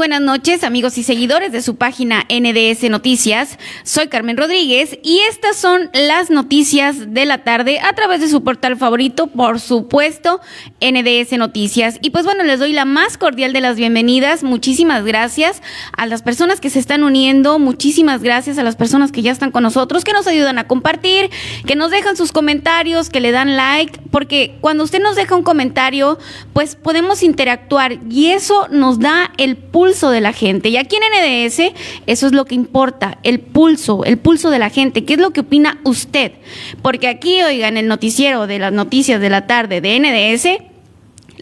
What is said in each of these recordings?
Buenas noches, amigos y seguidores de su página NDS Noticias. Soy Carmen Rodríguez y estas son las noticias de la tarde a través de su portal favorito, por supuesto, NDS Noticias. Y pues bueno, les doy la más cordial de las bienvenidas. Muchísimas gracias a las personas que se están uniendo, muchísimas gracias a las personas que ya están con nosotros, que nos ayudan a compartir, que nos dejan sus comentarios, que le dan like, porque cuando usted nos deja un comentario, pues podemos interactuar y eso nos da el pulso de la gente. Y aquí en NDS eso es lo que importa, el pulso, el pulso de la gente. ¿Qué es lo que opina usted? Porque aquí, oiga, en el noticiero de las noticias de la tarde de NDS,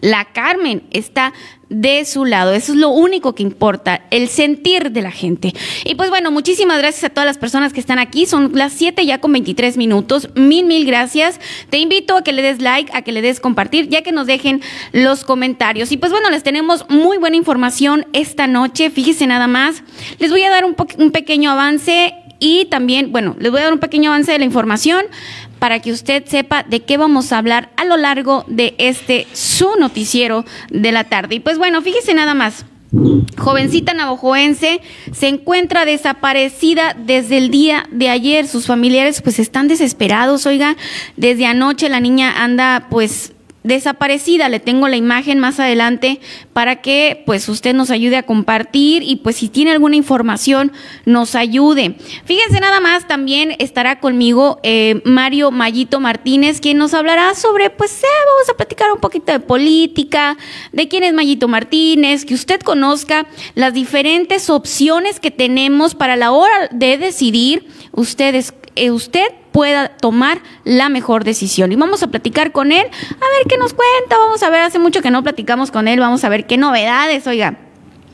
la Carmen está de su lado. Eso es lo único que importa, el sentir de la gente. Y pues bueno, muchísimas gracias a todas las personas que están aquí. Son las 7 ya con 23 minutos. Mil, mil gracias. Te invito a que le des like, a que le des compartir, ya que nos dejen los comentarios. Y pues bueno, les tenemos muy buena información esta noche. Fíjese nada más. Les voy a dar un, un pequeño avance y también, bueno, les voy a dar un pequeño avance de la información para que usted sepa de qué vamos a hablar a lo largo de este su noticiero de la tarde. Y pues bueno, fíjese nada más. Jovencita navajoense se encuentra desaparecida desde el día de ayer. Sus familiares pues están desesperados, oiga, desde anoche la niña anda pues desaparecida. Le tengo la imagen más adelante para que pues usted nos ayude a compartir y pues si tiene alguna información nos ayude. Fíjense nada más, también estará conmigo eh, Mario Mayito Martínez, quien nos hablará sobre, pues eh, vamos a platicar un poquito de política, de quién es Mayito Martínez, que usted conozca las diferentes opciones que tenemos para la hora de decidir ustedes, eh, usted pueda tomar la mejor decisión. Y vamos a platicar con él, a ver qué nos cuenta, vamos a ver, hace mucho que no platicamos con él, vamos a ver qué novedades, oiga.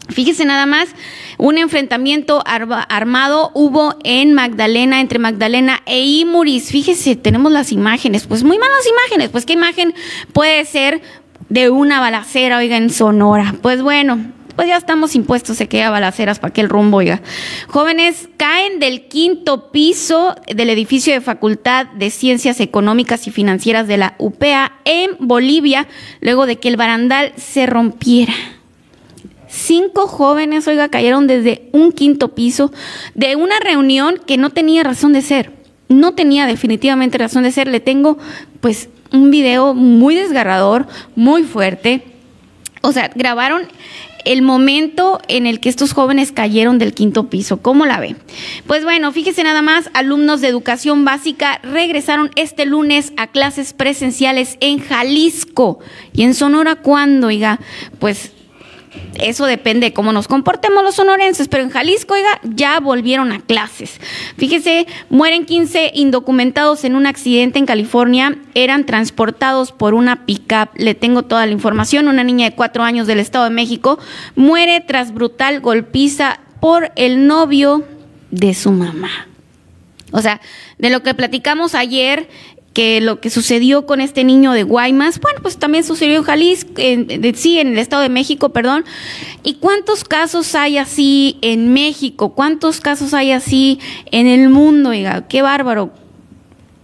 Fíjese nada más, un enfrentamiento armado hubo en Magdalena, entre Magdalena e Imuris. Fíjese, tenemos las imágenes, pues muy malas imágenes, pues qué imagen puede ser de una balacera, oiga, en Sonora. Pues bueno, pues ya estamos impuestos, se queda balaceras para aquel rumbo, oiga. Jóvenes caen del quinto piso del edificio de Facultad de Ciencias Económicas y Financieras de la UPA en Bolivia, luego de que el barandal se rompiera. Cinco jóvenes, oiga, cayeron desde un quinto piso de una reunión que no tenía razón de ser. No tenía definitivamente razón de ser. Le tengo, pues, un video muy desgarrador, muy fuerte. O sea, grabaron el momento en el que estos jóvenes cayeron del quinto piso. ¿Cómo la ve? Pues bueno, fíjese nada más, alumnos de educación básica regresaron este lunes a clases presenciales en Jalisco. ¿Y en Sonora cuándo, oiga? Pues eso depende de cómo nos comportemos los sonorenses, pero en Jalisco, oiga, ya volvieron a clases. Fíjese, mueren 15 indocumentados en un accidente en California, eran transportados por una pickup. Le tengo toda la información. Una niña de cuatro años del Estado de México muere tras brutal golpiza por el novio de su mamá. O sea, de lo que platicamos ayer, que lo que sucedió con este niño de Guaymas, bueno, pues también sucedió en Jalisco, en, sí, en el Estado de México, perdón. ¿Y cuántos casos hay así en México? ¿Cuántos casos hay así en el mundo? Oiga, qué bárbaro.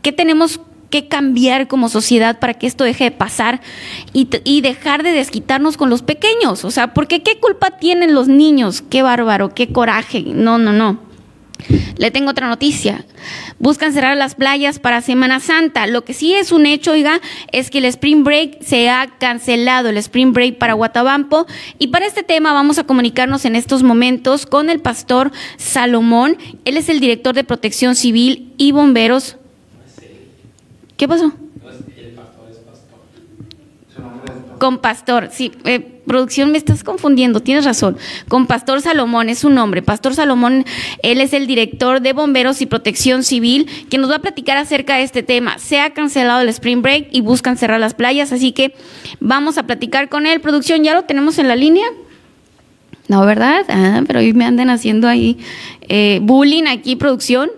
¿Qué tenemos que cambiar como sociedad para que esto deje de pasar y, y, dejar de desquitarnos con los pequeños. O sea, porque qué culpa tienen los niños, qué bárbaro, qué coraje. No, no, no. Le tengo otra noticia. Buscan cerrar las playas para Semana Santa. Lo que sí es un hecho, oiga, es que el Spring Break se ha cancelado, el Spring Break para Guatabampo. Y para este tema vamos a comunicarnos en estos momentos con el pastor Salomón. Él es el director de Protección Civil y Bomberos. ¿Qué pasó? Con Pastor, sí, eh, producción me estás confundiendo, tienes razón. Con Pastor Salomón es su nombre. Pastor Salomón, él es el director de Bomberos y Protección Civil, que nos va a platicar acerca de este tema. Se ha cancelado el Spring Break y buscan cerrar las playas, así que vamos a platicar con él. Producción, ¿ya lo tenemos en la línea? No, ¿verdad? Ah, pero hoy me andan haciendo ahí eh, bullying aquí, producción.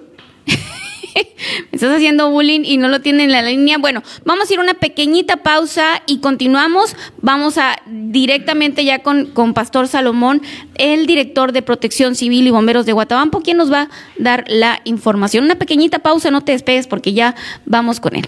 me estás haciendo bullying y no lo tienen en la línea. Bueno, vamos a ir una pequeñita pausa y continuamos. Vamos a directamente ya con, con Pastor Salomón, el director de Protección Civil y Bomberos de Guatabampo, quien nos va a dar la información. Una pequeñita pausa, no te despegues porque ya vamos con él.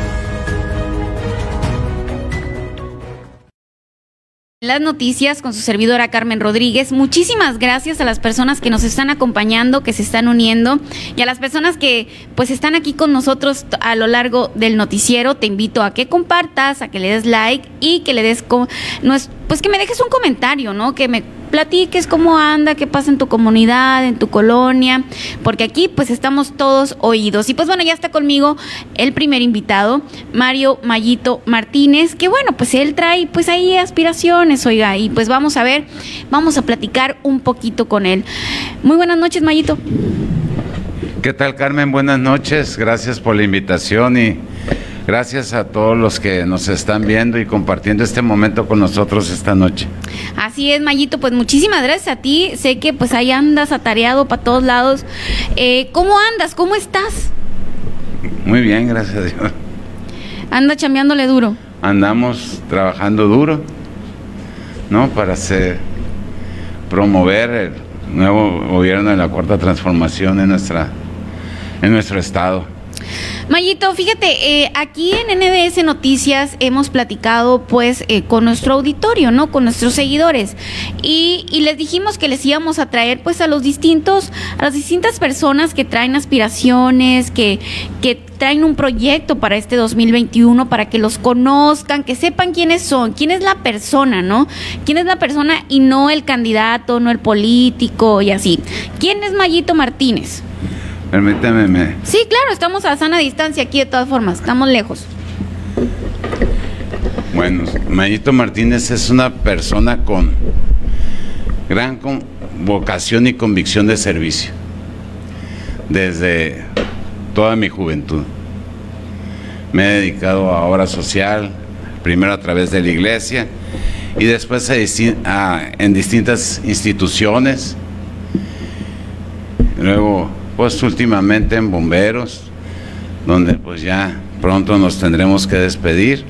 Las noticias con su servidora Carmen Rodríguez. Muchísimas gracias a las personas que nos están acompañando, que se están uniendo y a las personas que pues están aquí con nosotros a lo largo del noticiero. Te invito a que compartas, a que le des like y que le des pues que me dejes un comentario, ¿no? Que me platiques cómo anda, qué pasa en tu comunidad, en tu colonia, porque aquí pues estamos todos oídos. Y pues bueno, ya está conmigo el primer invitado, Mario Mayito Martínez, que bueno, pues él trae pues ahí aspiraciones, oiga, y pues vamos a ver, vamos a platicar un poquito con él. Muy buenas noches, Mayito. ¿Qué tal, Carmen? Buenas noches, gracias por la invitación y Gracias a todos los que nos están viendo y compartiendo este momento con nosotros esta noche. Así es, Mayito, pues muchísimas gracias a ti. Sé que pues ahí andas atareado para todos lados. Eh, ¿Cómo andas? ¿Cómo estás? Muy bien, gracias a Dios. Anda chambeándole duro. Andamos trabajando duro, ¿no? Para hacer, promover el nuevo gobierno de la Cuarta Transformación en, nuestra, en nuestro estado. Mayito, fíjate, eh, aquí en NBS Noticias hemos platicado pues eh, con nuestro auditorio, ¿no? Con nuestros seguidores. Y, y, les dijimos que les íbamos a traer pues a los distintos, a las distintas personas que traen aspiraciones, que, que traen un proyecto para este 2021, para que los conozcan, que sepan quiénes son, quién es la persona, ¿no? ¿Quién es la persona y no el candidato, no el político y así? ¿Quién es Mayito Martínez? Permítame. Sí, claro, estamos a sana distancia aquí de todas formas, estamos lejos. Bueno, Mayito Martínez es una persona con gran vocación y convicción de servicio desde toda mi juventud. Me he dedicado a obra social, primero a través de la iglesia y después a, en distintas instituciones. Luego pues últimamente en bomberos, donde pues ya pronto nos tendremos que despedir.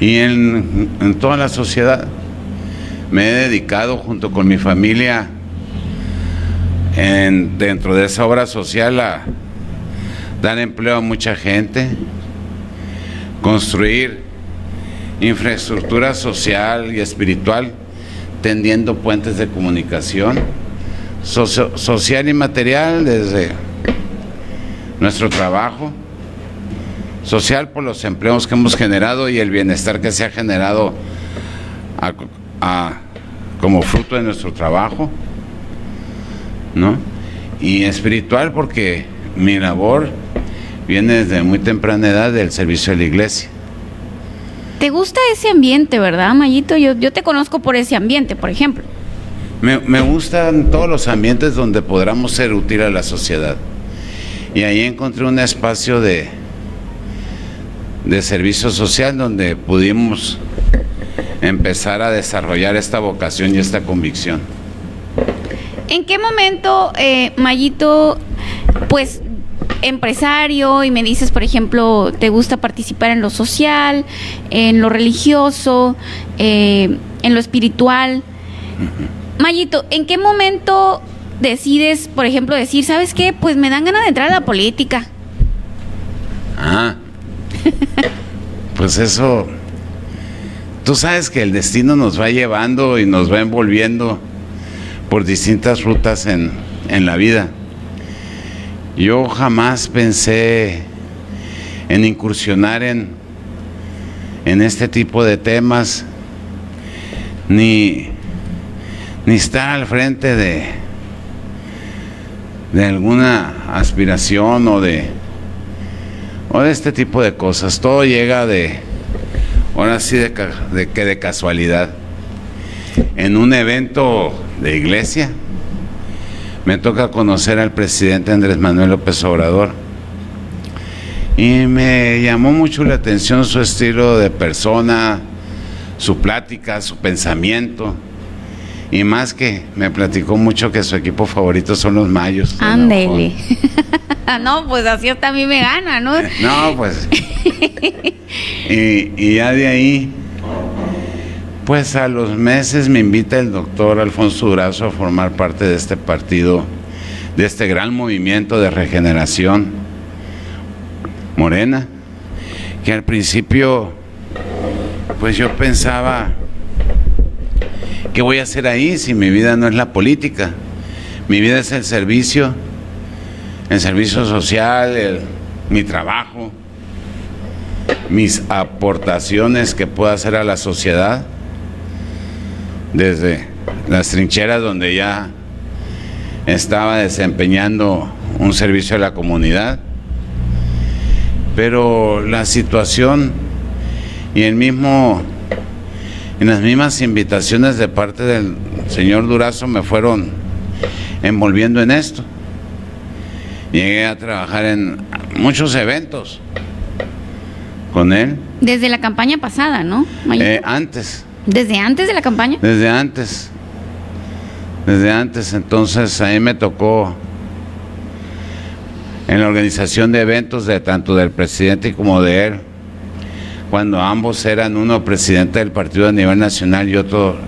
Y en, toda la sociedad me he dedicado junto con mi familia en, dentro de esa obra social a dar empleo a mucha gente, construir infraestructura social y espiritual, tendiendo puentes de comunicación social y material desde nuestro trabajo, social por los empleos que hemos generado y el bienestar que se ha generado a- a- como fruto de nuestro trabajo, ¿no? Y espiritual porque mi labor viene desde muy temprana edad del servicio de la iglesia. ¿Te gusta ese ambiente, verdad, Mayito? Yo, yo te conozco por ese ambiente, por ejemplo. Me, me gustan todos los ambientes donde podamos ser útil a la sociedad. Y ahí encontré un espacio de, de servicio social donde pudimos empezar a desarrollar esta vocación y esta convicción. ¿En qué momento, eh, Mayito, pues empresario y me dices, por ejemplo, te gusta participar en lo social, en lo religioso, eh, en lo espiritual? Mayito, ¿en qué momento decides, por ejemplo, decir, ¿sabes qué? Pues me dan ganas de entrar a la política. Ah, pues eso, tú sabes que el destino nos va llevando y nos va envolviendo por distintas rutas en, en la vida. Yo jamás pensé en incursionar en, en este tipo de temas, ni, ni estar al frente de, de alguna aspiración o de, o de este tipo de cosas. Todo llega de, ahora sí, de, de que de casualidad. En un evento de iglesia, me toca conocer al presidente Andrés Manuel López Obrador. Y me llamó mucho la atención su estilo de persona, su plática, su pensamiento. Y más que me platicó mucho que su equipo favorito son los Mayos. Ándele. León. no, pues así hasta a mí me gana, ¿no? No, pues. y, y ya de ahí, pues a los meses me invita el doctor Alfonso Durazo a formar parte de este partido, de este gran movimiento de regeneración morena, que al principio, pues yo pensaba, ¿qué voy a hacer ahí si mi vida no es la política? Mi vida es el servicio el servicio social, mi trabajo, mis aportaciones que puedo hacer a la sociedad, desde las trincheras donde ya estaba desempeñando un servicio a la comunidad, pero la situación y el mismo, y las mismas invitaciones de parte del señor Durazo me fueron envolviendo en esto. Llegué a trabajar en muchos eventos con él. Desde la campaña pasada, ¿no? Eh, antes, Desde antes de la campaña. desde antes. Desde antes, entonces ahí me tocó en la organización de eventos de tanto del presidente como de él, cuando ambos eran uno presidente del partido a nivel nacional y otro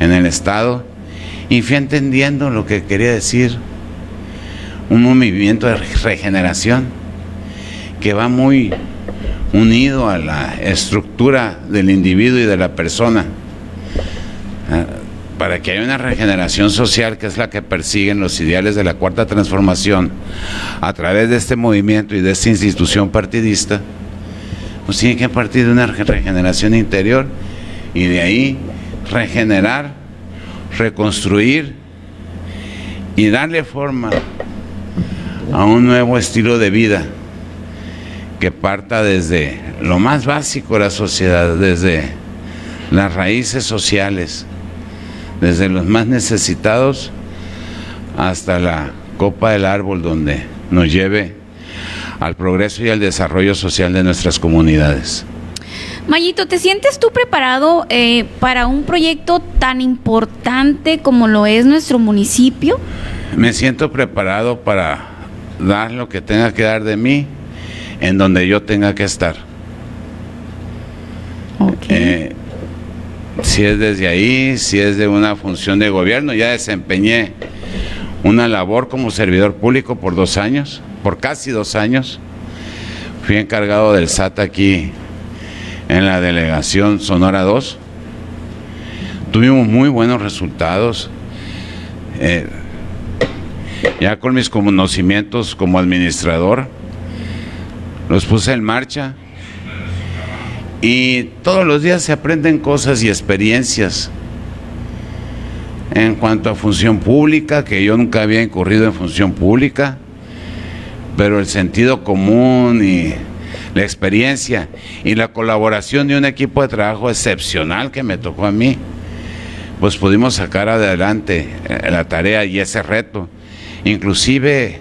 en el estado, y fui entendiendo lo que quería decir un movimiento de regeneración que va muy unido a la estructura del individuo y de la persona. Ah, Para que haya una regeneración social que es la que persiguen los ideales de la cuarta transformación a través de este movimiento y de esta institución partidista, pues tiene que partir de una re- regeneración interior y de ahí regenerar, reconstruir y darle forma a un nuevo estilo de vida que parta desde lo más básico de la sociedad, desde las raíces sociales, desde los más necesitados hasta la copa del árbol donde nos lleve al progreso y al desarrollo social de nuestras comunidades. Mayito, ¿te sientes tú preparado eh, para un proyecto tan importante como lo es nuestro municipio? Me siento preparado para dar lo que tenga que dar de mí en donde yo tenga que estar. Eh, si es desde ahí, si es de una función de gobierno, ya desempeñé una labor como servidor público por dos años, por casi dos años. Fui encargado del SAT aquí en la delegación Sonora 2. Tuvimos muy buenos resultados. eh, ya con mis conocimientos como administrador, los puse en marcha y todos los días se aprenden cosas y experiencias en cuanto a función pública, que yo nunca había incurrido en función pública, pero el sentido común y la experiencia y la colaboración de un equipo de trabajo excepcional que me tocó a mí, pues pudimos sacar adelante eh, la tarea y ese reto. Inclusive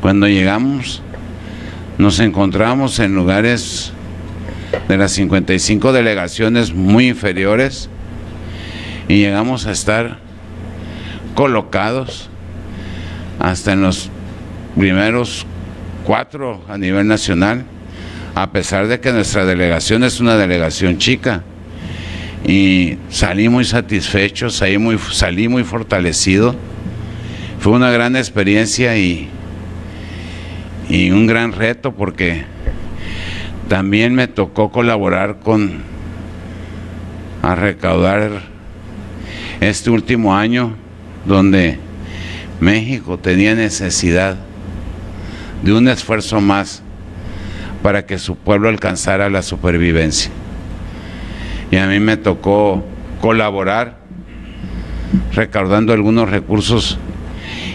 cuando llegamos nos encontramos en lugares de las 55 delegaciones muy inferiores y llegamos a estar colocados hasta en los primeros cuatro a nivel nacional, a pesar de que nuestra delegación es una delegación chica. Y salí muy satisfecho, salí muy, fortalecido. Fue una gran experiencia y, y un gran reto porque también me tocó colaborar con a recaudar este último año donde México tenía necesidad de un esfuerzo más para que su pueblo alcanzara la supervivencia. Y a mí me tocó colaborar recaudando algunos recursos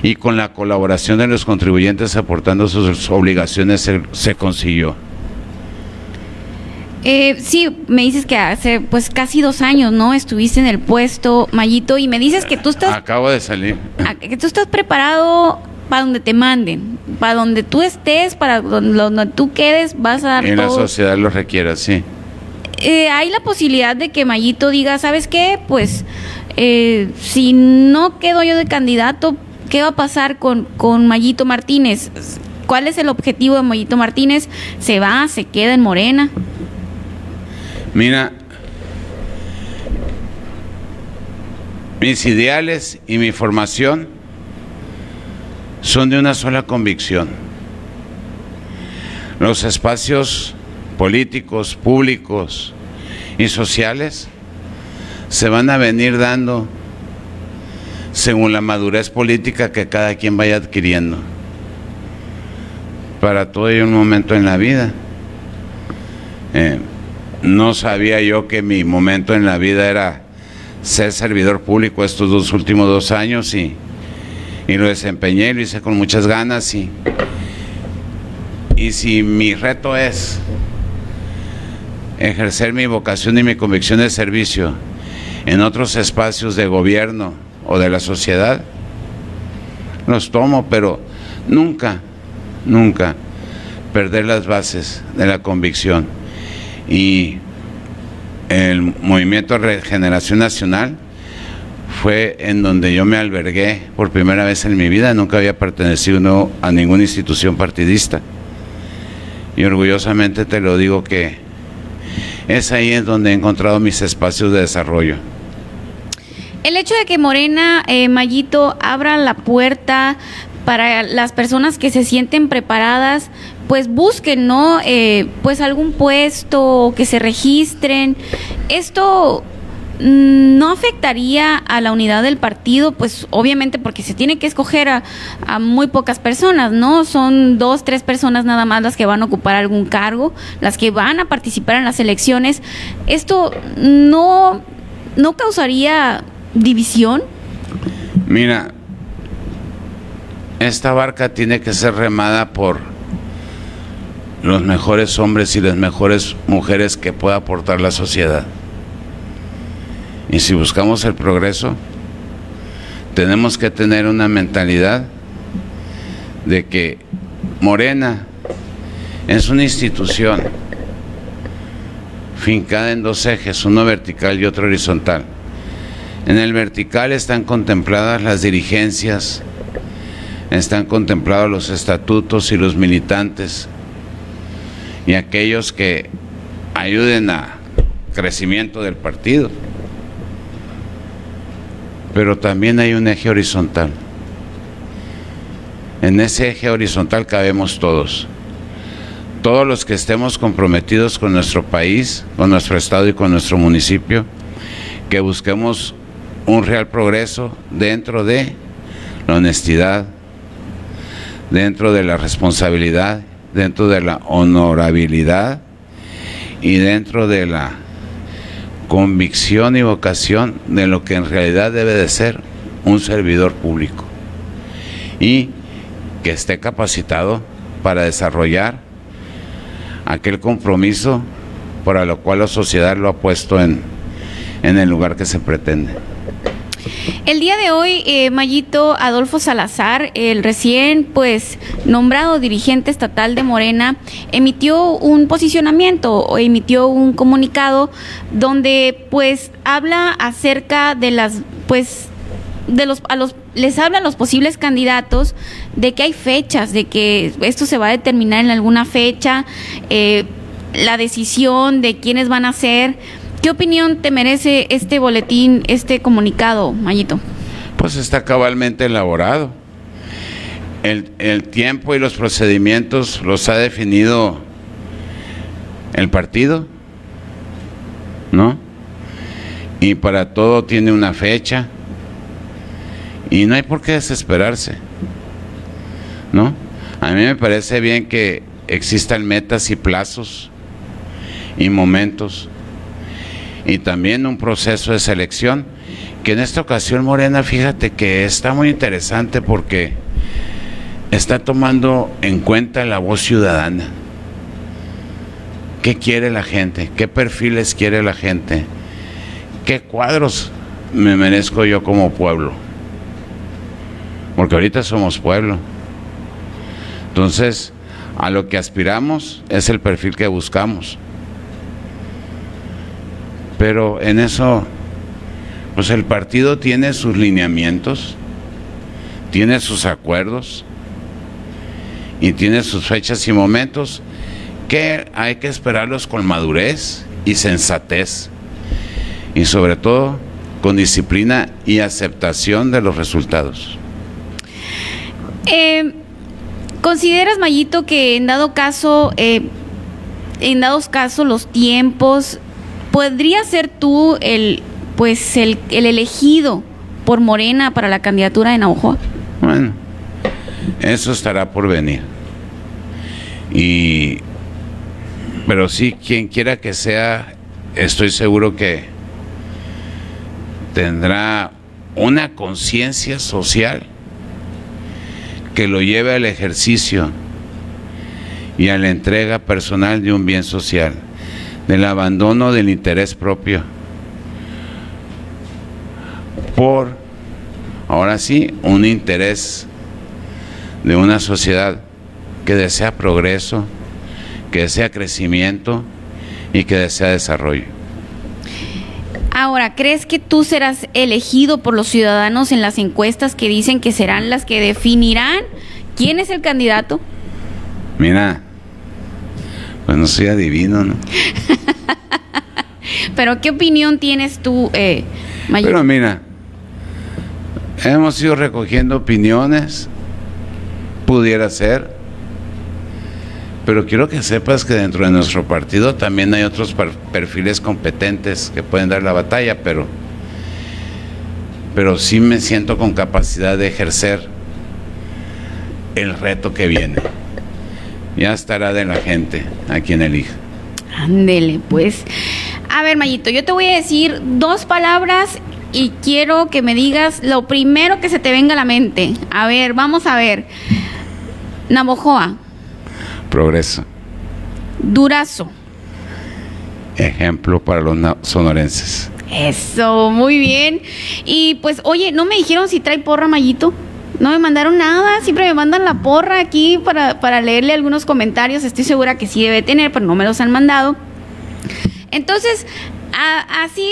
y con la colaboración de los contribuyentes aportando sus obligaciones se, se consiguió. Eh, sí, me dices que hace pues casi dos años, ¿no? Estuviste en el puesto, Mayito, y me dices que tú estás... Acabo de salir. Que tú estás preparado para donde te manden, para donde tú estés, para donde, tú quedes, vas a dar En la sociedad lo requiera, sí. Eh, hay la posibilidad de que Mayito diga, ¿sabes qué? Pues eh, si no quedo yo de candidato, ¿qué va a pasar con, con Mayito Martínez? ¿Cuál es el objetivo de Mayito Martínez? ¿Se va? ¿Se queda en Morena? Mira, mis ideales y mi formación son de una sola convicción. Los espacios políticos, públicos y sociales se van a venir dando según la madurez política que cada quien vaya adquiriendo. Para todo hay un momento en la vida. Eh, no sabía yo que mi momento en la vida era ser servidor público estos dos últimos dos años y, y lo desempeñé, lo hice con muchas ganas y, y si mi reto es ejercer mi vocación y mi convicción de servicio en otros espacios de gobierno o de la sociedad, los tomo, pero nunca, nunca perder las bases de la convicción. Y el movimiento Regeneración Nacional fue en donde yo me albergué por primera vez en mi vida, nunca había pertenecido a ninguna institución partidista. Y orgullosamente te lo digo que es ahí en donde he encontrado mis espacios de desarrollo. El hecho de que Morena, eh, Mayito, abra la puerta para las personas que se sienten preparadas, pues busquen, ¿no? Eh, pues algún puesto, que se registren. Esto no afectaría a la unidad del partido, pues obviamente porque se tiene que escoger a, a, muy pocas personas, ¿no? Son dos, tres personas nada más las que van a ocupar algún cargo, las que van a participar en las elecciones. ¿Esto no, no causaría división? Mira, esta barca tiene que ser remada por los mejores hombres y las mejores mujeres que pueda aportar la sociedad. Y si buscamos el progreso, tenemos que tener una mentalidad de que Morena es una institución fincada en dos ejes, uno vertical y otro horizontal. En el vertical están contempladas las dirigencias, están contemplados los estatutos y los militantes y aquellos que ayuden a crecimiento del partido. Pero también hay un eje horizontal. En ese eje horizontal cabemos todos. Todos los que estemos comprometidos con nuestro país, con nuestro estado y con nuestro municipio, que busquemos un real progreso dentro de la honestidad, dentro de la responsabilidad, dentro de la honorabilidad y dentro de la convicción y vocación de lo que en realidad debe de ser un servidor público y que esté capacitado para desarrollar aquel compromiso para lo cual la sociedad lo ha puesto en, en el lugar que se pretende. El día de hoy, eh, Mayito Adolfo Salazar, el recién pues nombrado dirigente estatal de Morena, emitió un posicionamiento o emitió un comunicado donde pues habla acerca de las pues de los a los les habla a los posibles candidatos de que hay fechas, de que esto se va a determinar en alguna fecha, eh, la decisión de quiénes van a ser. ¿Qué opinión te merece este boletín, este comunicado, Mayito? Pues está cabalmente elaborado. El, tiempo y los procedimientos los ha definido el partido, ¿no? Y para todo tiene una fecha. Y no hay por qué desesperarse, ¿no? A mí me parece bien que existan metas y plazos y momentos y también un proceso de selección que en esta ocasión Morena, fíjate que está muy interesante porque está tomando en cuenta la voz ciudadana. ¿Qué quiere la gente? ¿Qué perfiles quiere la gente? ¿Qué cuadros me merezco yo como pueblo? Porque ahorita somos pueblo. Entonces, a lo que aspiramos es el perfil que buscamos. Pero en eso, pues el partido tiene sus lineamientos, tiene sus acuerdos y tiene sus fechas y momentos que hay que esperarlos con madurez y sensatez y sobre todo con disciplina y aceptación de los resultados. Eh, ¿Consideras, Mayito, que en dado caso, eh, en dados casos, los tiempos ¿Podría ser tú el, pues, el, el elegido por Morena para la candidatura de Navajo? Bueno, eso estará por venir. Y, pero sí, quien quiera que sea, estoy seguro que tendrá una conciencia social que lo lleve al ejercicio y a la entrega personal de un bien social del abandono del interés propio por, ahora sí, un interés de una sociedad que desea progreso, que desea crecimiento y que desea desarrollo. Ahora, ¿crees que tú serás elegido por los ciudadanos en las encuestas que dicen que serán las que definirán quién es el candidato? Mira, pues no soy adivino, ¿no? Pero ¿qué opinión tienes tú, eh, Pero mira, hemos ido recogiendo opiniones, pudiera ser, pero quiero que sepas que dentro de nuestro partido también hay otros perfiles competentes que pueden dar la batalla, pero, pero sí me siento con capacidad de ejercer el reto que viene ya estará de la gente a quien elija. Ándele, pues. A ver, Mayito, yo te voy a decir dos palabras y quiero que me digas lo primero que se te venga a la mente. A ver, vamos a ver. Navojoa. Progreso. Durazo. Ejemplo para los sonorenses. Eso, muy bien. Y pues, oye, ¿no me dijeron si trae porra, Mayito? No me mandaron nada, siempre me mandan la porra aquí para, leerle algunos comentarios. Estoy segura que sí debe tener, pero no me los han mandado. Entonces, así,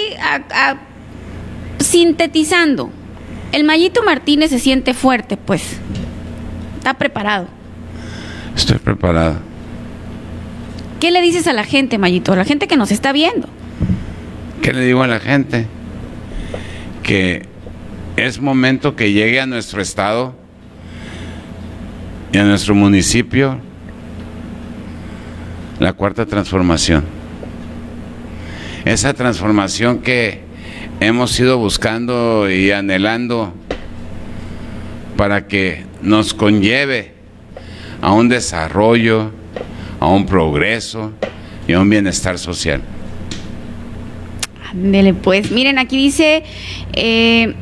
sintetizando, el Mayito Martínez se siente fuerte, pues. Está preparado. Estoy preparado. ¿Qué le dices a la gente, Mayito? A la gente que nos está viendo. ¿Qué le digo a la gente? Que es momento que llegue a nuestro estado y a nuestro municipio la cuarta transformación. Esa transformación que hemos ido buscando y anhelando para que nos conlleve a un desarrollo, a un progreso y a un bienestar social. Ándele, pues. Miren, aquí dice eh,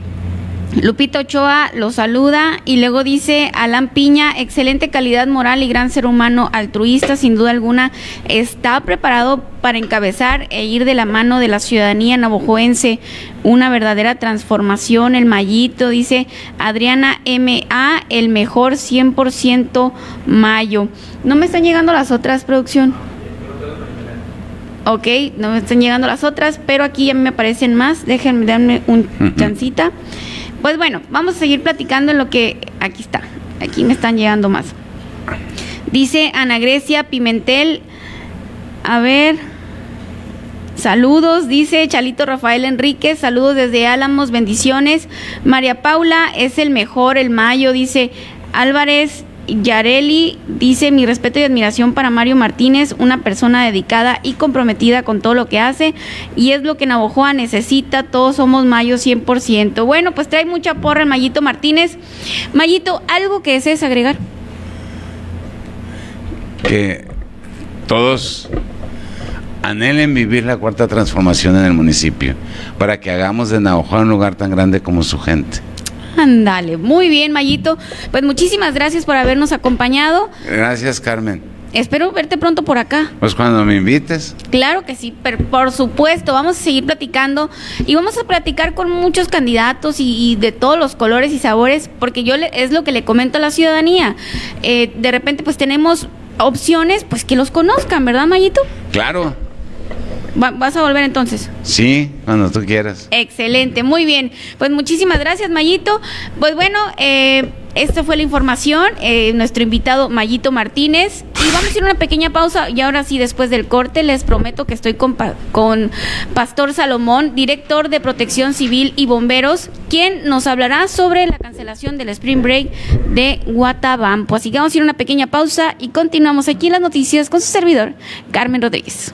Lupita Ochoa lo saluda y luego dice Alan Piña, excelente calidad moral y gran ser humano altruista, sin duda alguna, está preparado para encabezar e ir de la mano de la ciudadanía navajoense una verdadera transformación. El Mayito, dice Adriana M.A., el mejor 100% Mayo. ¿No me están llegando las otras, producción? Ok, no me están llegando las otras, pero aquí ya me aparecen más. Déjenme darme un chancita. Pues bueno, vamos a seguir platicando en lo que aquí está. Aquí me están llegando más. Dice Ana Grecia Pimentel. A ver. Saludos, dice Chalito Rafael Enríquez. Saludos desde Álamos, bendiciones. María Paula es el mejor, el mayo, dice Álvarez. Yareli dice mi respeto y admiración para Mario Martínez, una persona dedicada y comprometida con todo lo que hace y es lo que Navojoa necesita, todos somos Mayo 100%. Bueno, pues trae mucha porra el Mayito Martínez. Mayito, ¿algo que desees agregar? Que todos anhelen vivir la cuarta transformación en el municipio para que hagamos de Navajo un lugar tan grande como su gente. Ándale, muy bien, Mayito. Pues muchísimas gracias por habernos acompañado. Gracias, Carmen. Espero verte pronto por acá. Pues cuando me invites, Claro que sí, pero por supuesto, vamos a seguir platicando y vamos a platicar con muchos candidatos y, y de todos los colores y sabores, porque yo le- es lo que le comento a la ciudadanía. Eh, de repente, pues tenemos opciones, pues que los conozcan, ¿verdad, Mayito? claro, Va- ¿Vas a volver entonces? sí, cuando tú quieras. Excelente, muy bien. Pues muchísimas gracias, Mayito. Pues bueno, eh, esta fue la información. eh, nuestro invitado, Mayito Martínez. Y vamos a ir a una pequeña pausa. Y ahora sí, después del corte, les prometo que estoy con, pa- con Pastor Salomón, director de Protección Civil y Bomberos, quien nos hablará sobre la cancelación del Spring Break de Guatabampo. Así que vamos a ir a una pequeña pausa y continuamos aquí en las noticias con su servidor, Carmen Rodríguez.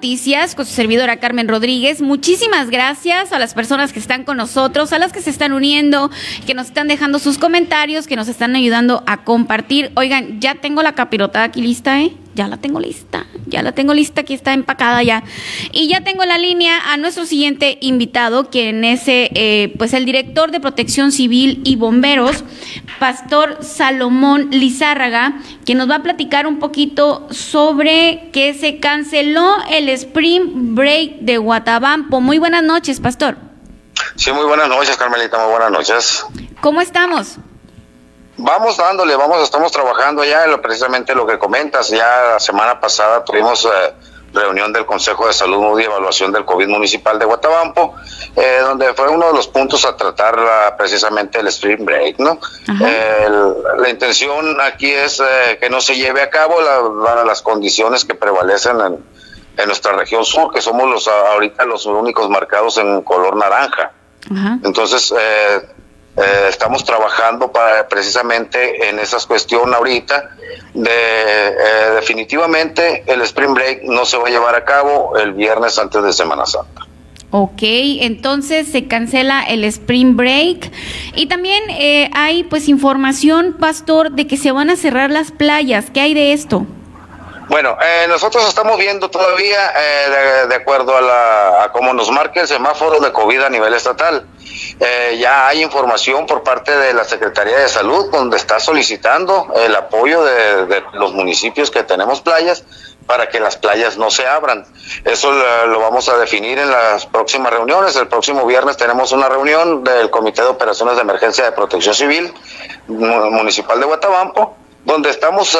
Noticias con su servidora Carmen Rodríguez. Muchísimas gracias a las personas que están con nosotros, a las que se están uniendo, que nos están dejando sus comentarios, que nos están ayudando a compartir. Oigan, ya tengo la capirotada aquí lista, ¿eh? Ya la tengo lista, ya la tengo lista, aquí está empacada ya. Y ya tengo la línea a nuestro siguiente invitado, quien es eh, pues el director de Protección Civil y Bomberos, Pastor Salomón Lizárraga, quien nos va a platicar un poquito sobre que se canceló el Spring Break de Guatabampo. Muy buenas noches, Pastor. Sí, muy buenas noches, Carmelita, muy buenas noches. ¿Cómo estamos? Vamos dándole, vamos, estamos trabajando ya lo, precisamente lo que comentas. Ya la semana pasada tuvimos eh, reunión del Consejo de Salud y Evaluación del COVID Municipal de Guatabampo, eh, donde fue uno de los puntos a tratar precisamente el Spring Break, ¿no? la intención aquí es eh, que no se lleve a cabo las condiciones que prevalecen en, en, nuestra región sur, que somos los ahorita los únicos marcados en color naranja. Entonces, eh, eh, estamos trabajando para precisamente en esas cuestiones ahorita. De, eh, definitivamente el Spring Break no se va a llevar a cabo el viernes antes de Semana Santa. Ok, entonces se cancela el Spring Break y también eh, hay pues información, Pastor, de que se van a cerrar las playas. ¿Qué hay de esto? Bueno, nosotros estamos viendo todavía, de, acuerdo a, la, a cómo nos marca el semáforo de COVID a nivel estatal, eh, ya hay información por parte de la Secretaría de Salud donde está solicitando el apoyo de, los municipios que tenemos playas para que las playas no se abran. Eso lo, vamos a definir en las próximas reuniones. El próximo viernes tenemos una reunión del Comité de Operaciones de Emergencia de Protección Civil Municipal de Guatabampo, donde estamos eh,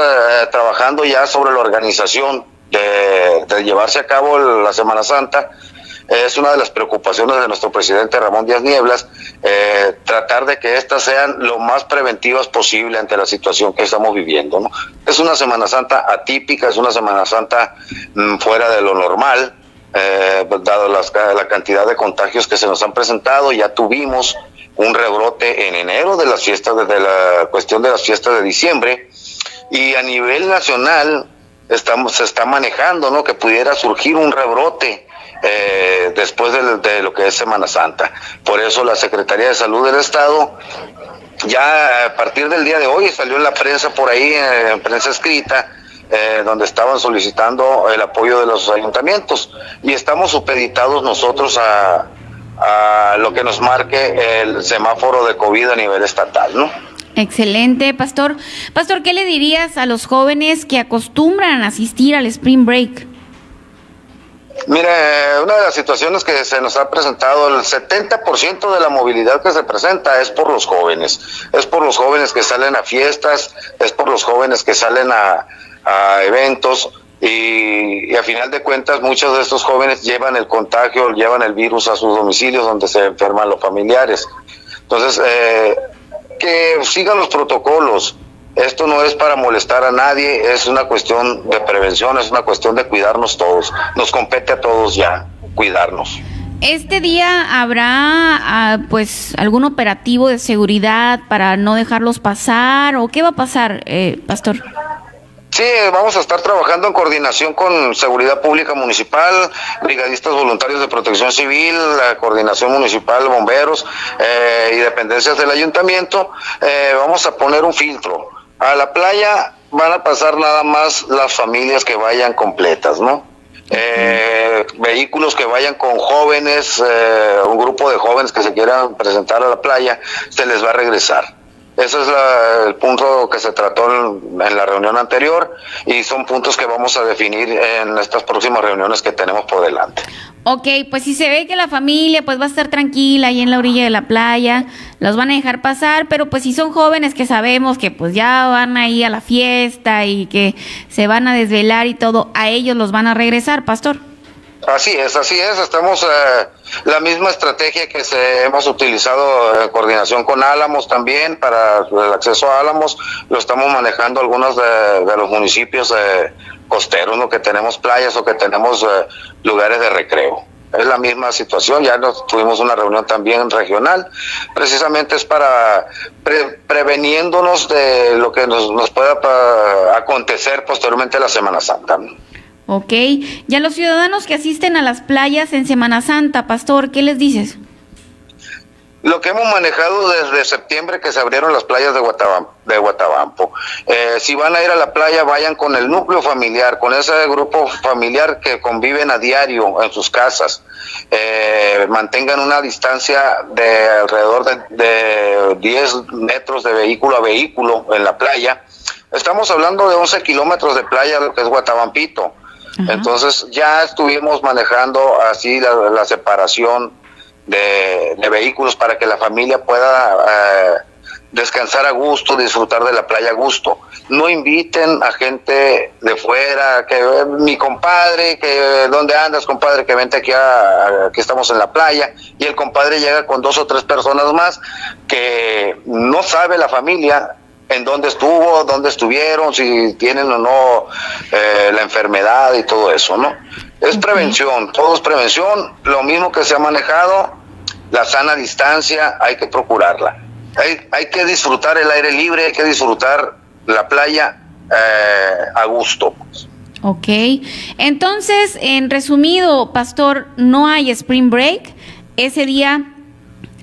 trabajando ya sobre la organización de, de llevarse a cabo la Semana Santa es una de las preocupaciones de nuestro presidente Ramón Díaz Nieblas, eh, tratar de que éstas sean lo más preventivas posible ante la situación que estamos viviendo. ¿no? Es una Semana Santa atípica, es una Semana Santa mm, fuera de lo normal, eh, dado la cantidad de contagios que se nos han presentado, ya tuvimos un rebrote en enero de las fiestas, desde la cuestión de las fiestas de diciembre, y a nivel nacional estamos, se está manejando, ¿no? Que pudiera surgir un rebrote eh, después de, lo que es Semana Santa. Por eso la Secretaría de Salud del Estado ya a partir del día de hoy salió en la prensa por ahí, eh, en prensa escrita, eh, donde estaban solicitando el apoyo de los ayuntamientos y estamos supeditados nosotros a, a lo que nos marque el semáforo de COVID a nivel estatal, ¿no? Excelente, Pastor. Pastor, ¿qué le dirías a los jóvenes que acostumbran a asistir al Spring Break? Mire, una de las situaciones que se nos ha presentado, el 70% de la movilidad que se presenta es por los jóvenes, es por los jóvenes que salen a fiestas, es por los jóvenes que salen a, eventos y, a final de cuentas muchos de estos jóvenes llevan el contagio, llevan el virus a sus domicilios donde se enferman los familiares. Entonces, eh, que sigan los protocolos, esto no es para molestar a nadie, es una cuestión de prevención, es una cuestión de cuidarnos todos. Nos compete a todos ya cuidarnos. Este día habrá ah, pues algún operativo de seguridad para no dejarlos pasar o qué va a pasar, eh, pastor? Sí, vamos a estar trabajando en coordinación con Seguridad Pública Municipal, brigadistas voluntarios de protección civil, la coordinación municipal, bomberos eh, y dependencias del ayuntamiento. Eh, vamos a poner un filtro a la playa van a pasar nada más las familias que vayan completas, ¿no? Eh, vehículos que vayan con jóvenes, un grupo de jóvenes que se quieran presentar a la playa, se les va a regresar. Ese es el punto que se trató en, la reunión anterior y son puntos que vamos a definir en estas próximas reuniones que tenemos por delante. Ok, pues si se ve que la familia pues va a estar tranquila ahí en la orilla de la playa, los van a dejar pasar, pero pues si son jóvenes que sabemos que pues ya van ahí a la fiesta y que se van a desvelar y todo, a ellos los van a regresar, pastor. Así es, así es. Estamos eh, la misma estrategia que se hemos utilizado en coordinación con Álamos también para el acceso a Álamos. Lo estamos manejando algunos de, los municipios eh, costeros, ¿no? que tenemos playas o que tenemos eh, lugares de recreo. Es la misma situación, ya nos tuvimos una reunión también regional, precisamente es para preveniéndonos de lo que nos, pueda acontecer posteriormente la Semana Santa. Ok. Y a los ciudadanos que asisten a las playas en Semana Santa, Pastor, ¿qué les dices? Lo que hemos manejado desde septiembre que se abrieron las playas de Guatabampo. De Guatabampo. Eh, si van a ir a la playa, vayan con el núcleo familiar, con ese grupo familiar que conviven a diario en sus casas. Eh, mantengan una distancia de alrededor de, de 10 metros de vehículo a vehículo en la playa. Estamos hablando de 11 kilómetros de playa, lo que es Guatabampito. Entonces ya estuvimos manejando así la, la separación de, vehículos para que la familia pueda eh, descansar a gusto, disfrutar de la playa a gusto. No inviten a gente de fuera, que mi compadre, que dónde andas, compadre, que vente aquí, a, aquí estamos en la playa, y el compadre llega con dos o tres personas más que no sabe la familia en dónde estuvo, dónde estuvieron, si tienen o no eh, la enfermedad y todo eso, ¿no? Es prevención, todo es prevención, lo mismo que se ha manejado, la sana distancia hay que procurarla. Hay, hay que disfrutar el aire libre, hay que disfrutar la playa eh, a gusto. Pues. Ok, entonces, en resumido, Pastor, no hay spring break. Ese día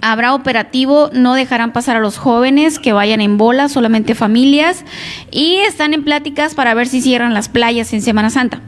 habrá operativo, no dejarán pasar a los jóvenes que vayan en bola, solamente familias, y están en pláticas para ver si cierran las playas en Semana Santa.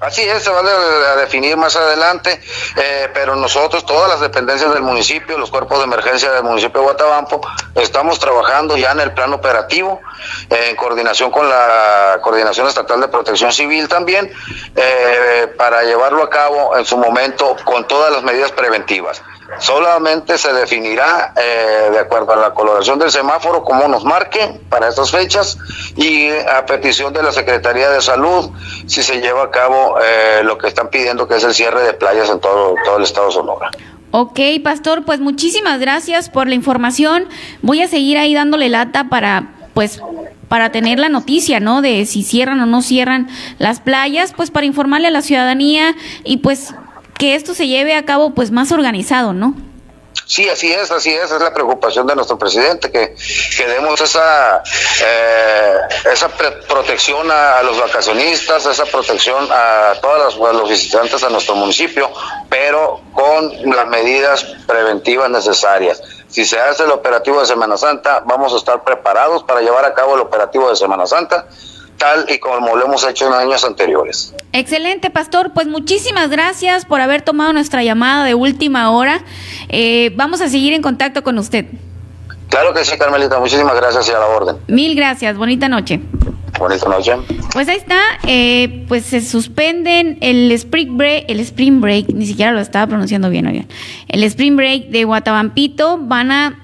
Así es, se va a definir más adelante, eh, pero nosotros, todas las dependencias del municipio, los cuerpos de emergencia del municipio de Guatabampo, estamos trabajando ya en el plan operativo, eh, en coordinación con la Coordinación Estatal de Protección Civil también, eh, para llevarlo a cabo en su momento con todas las medidas preventivas solamente se definirá eh, de acuerdo a la coloración del semáforo cómo nos marque para estas fechas y a petición de la Secretaría de Salud si se lleva a cabo eh, lo que están pidiendo que es el cierre de playas en todo, todo el estado de Sonora. Ok, pastor, pues muchísimas gracias por la información. Voy a seguir ahí dándole lata para, pues, para tener la noticia, ¿no? De si cierran o no cierran las playas, pues para informarle a la ciudadanía y pues que esto se lleve a cabo pues más organizado, ¿no? Sí, así es, así es, es la preocupación de nuestro presidente, que, que demos esa, eh, esa protección a, a, los vacacionistas, esa protección a todos los, visitantes a nuestro municipio, pero con las medidas preventivas necesarias. Si se hace el operativo de Semana Santa, vamos a estar preparados para llevar a cabo el operativo de Semana Santa tal y como lo hemos hecho en años anteriores. Excelente, Pastor. Pues muchísimas gracias por haber tomado nuestra llamada de última hora. Eh, vamos a seguir en contacto con usted. Claro que sí, Carmelita. Muchísimas gracias y a la orden. Mil gracias. Bonita noche. Bonita noche. Pues ahí está, eh, pues se suspenden el Spring Break, el Spring Break, ni siquiera lo estaba pronunciando bien, oigan. El Spring Break de Guatabampito van a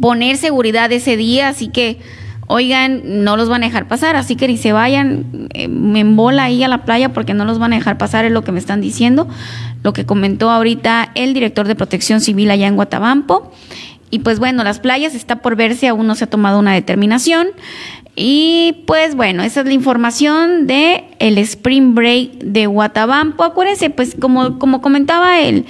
poner seguridad ese día, así que oigan, no los van a dejar pasar, así que ni se vayan eh, en bola ahí a la playa porque no los van a dejar pasar, es lo que me están diciendo, lo que comentó ahorita el director de protección civil allá en Guatabampo. Y pues bueno, las playas está por verse, aún no se ha tomado una determinación. Y pues bueno, esa es la información de el Spring Break de Guatabampo. Acuérdense, pues como, como comentaba él,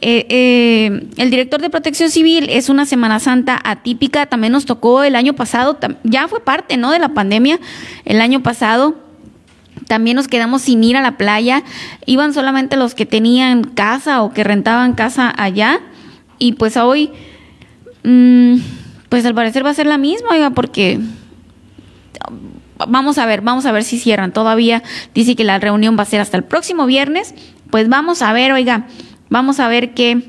eh, eh, el director de Protección Civil es una Semana Santa atípica, también nos tocó el año pasado, ya fue parte, ¿no? De la pandemia, el año pasado. También nos quedamos sin ir a la playa, iban solamente los que tenían casa o que rentaban casa allá. Y pues hoy, mmm, pues al parecer va a ser la misma, oiga, porque vamos a ver, vamos a ver si cierran. Todavía dice que la reunión va a ser hasta el próximo viernes. Pues vamos a ver, oiga. Vamos a ver qué,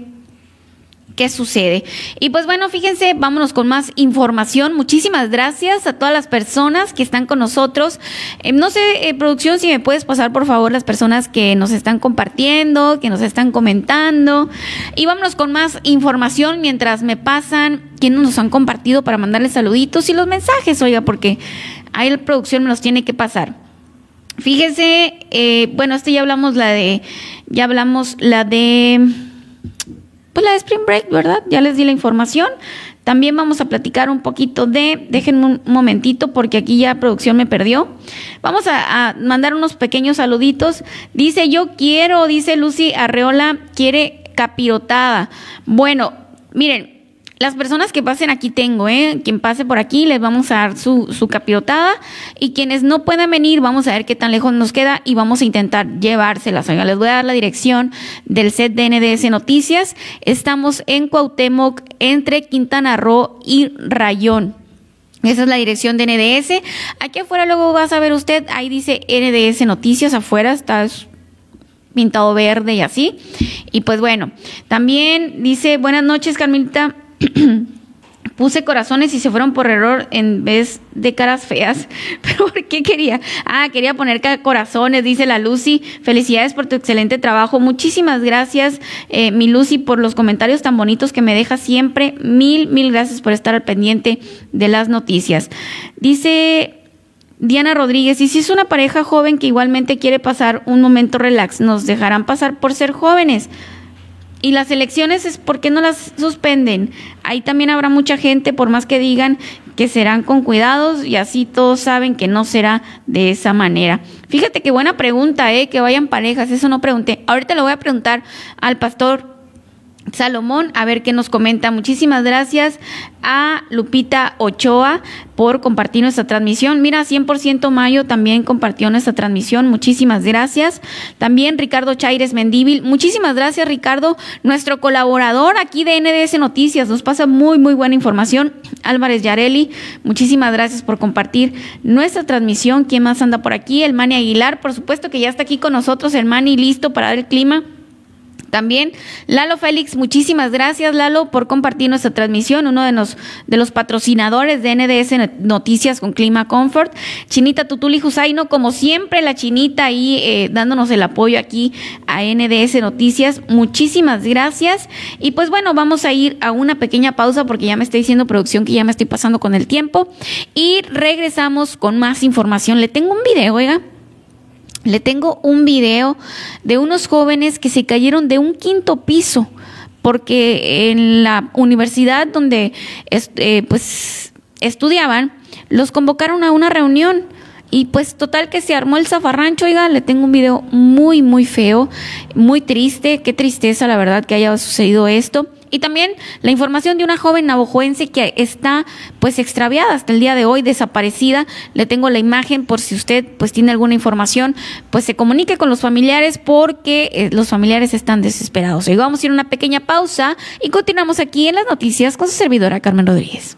qué sucede. Y pues bueno, fíjense, vámonos con más información. Muchísimas gracias a todas las personas que están con nosotros. Eh, no sé, eh, producción, si me puedes pasar por favor las personas que nos están compartiendo, que nos están comentando. Y vámonos con más información mientras me pasan quienes nos han compartido para mandarles saluditos y los mensajes, oiga, porque ahí la producción me los tiene que pasar. Fíjese, eh, bueno, este ya hablamos la de, ya hablamos la de, pues la de Spring Break, ¿verdad? Ya les di la información. También vamos a platicar un poquito de, déjenme un momentito porque aquí ya producción me perdió. Vamos a, a mandar unos pequeños saluditos. Dice, yo quiero, dice Lucy Arreola, quiere capirotada. Bueno, miren, las personas que pasen aquí tengo, ¿eh? Quien pase por aquí les vamos a dar su, su capirotada y quienes no puedan venir vamos a ver qué tan lejos nos queda y vamos a intentar llevárselas. Oiga, les voy a dar la dirección del set de NDS Noticias. Estamos en Cuauhtémoc entre Quintana Roo y Rayón. Esa es la dirección de NDS. Aquí afuera luego vas a ver usted, ahí dice NDS Noticias afuera, está pintado verde y así. Y pues bueno, también dice, buenas noches Carmelita. Puse corazones y se fueron por error en vez de caras feas. ¿Pero por qué quería? Ah, quería poner corazones, dice la Lucy. Felicidades por tu excelente trabajo. Muchísimas gracias, eh, mi Lucy, por los comentarios tan bonitos que me dejas siempre. Mil, mil gracias por estar al pendiente de las noticias. Dice Diana Rodríguez, y si es una pareja joven que igualmente quiere pasar un momento relax, ¿nos dejarán pasar por ser jóvenes? Y las elecciones es por qué no las suspenden. Ahí también habrá mucha gente, por más que digan que serán con cuidados y así todos saben que no será de esa manera. Fíjate qué buena pregunta, ¿eh? Que vayan parejas, eso no pregunté. Ahorita le voy a preguntar al pastor Salomón, a ver qué nos comenta. Muchísimas gracias a Lupita Ochoa por compartir nuestra transmisión. Mira, 100% Mayo también compartió nuestra transmisión. Muchísimas gracias. También Ricardo Chaires Mendíbil. Muchísimas gracias, Ricardo, nuestro colaborador aquí de NDS Noticias. Nos pasa muy, muy buena información. Álvarez Yareli, muchísimas gracias por compartir nuestra transmisión. ¿Quién más anda por aquí? El Mani Aguilar, por supuesto que ya está aquí con nosotros. El Mani listo para ver el clima. También Lalo Félix, muchísimas gracias Lalo por compartir nuestra transmisión, uno de los, de los patrocinadores de NDS Noticias con Clima Comfort. Chinita Tutuli Jusaino, como siempre, la chinita ahí eh, dándonos el apoyo aquí a NDS Noticias. Muchísimas gracias. Y pues bueno, vamos a ir a una pequeña pausa porque ya me está diciendo producción que ya me estoy pasando con el tiempo. Y regresamos con más información. Le tengo un video, oiga. Le tengo un video de unos jóvenes que se cayeron de un quinto piso porque en la universidad donde eh, pues estudiaban los convocaron a una reunión y pues total que se armó el zafarrancho, oiga, le tengo un video muy muy feo, muy triste, qué tristeza la verdad que haya sucedido esto. Y también la información de una joven navojoense que está pues extraviada hasta el día de hoy, desaparecida. Le tengo la imagen por si usted pues tiene alguna información, pues se comunique con los familiares porque eh, los familiares están desesperados. Y vamos a ir a una pequeña pausa y continuamos aquí en las noticias con su servidora Carmen Rodríguez.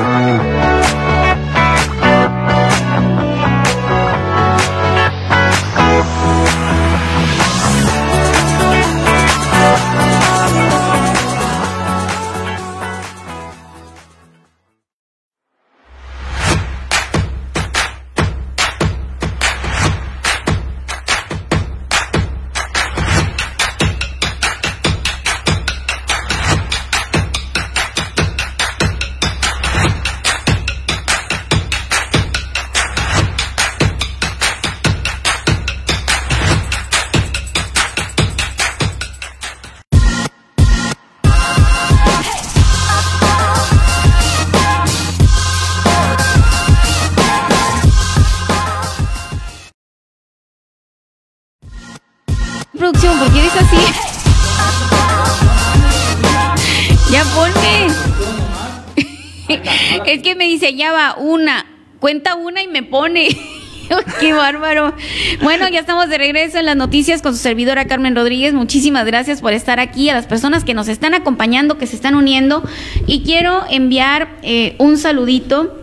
Una, cuenta una y me pone. Qué bárbaro. Bueno, ya estamos de regreso en las noticias con su servidora Carmen Rodríguez. Muchísimas gracias por estar aquí, a las personas que nos están acompañando, que se están uniendo. Y quiero enviar eh, un saludito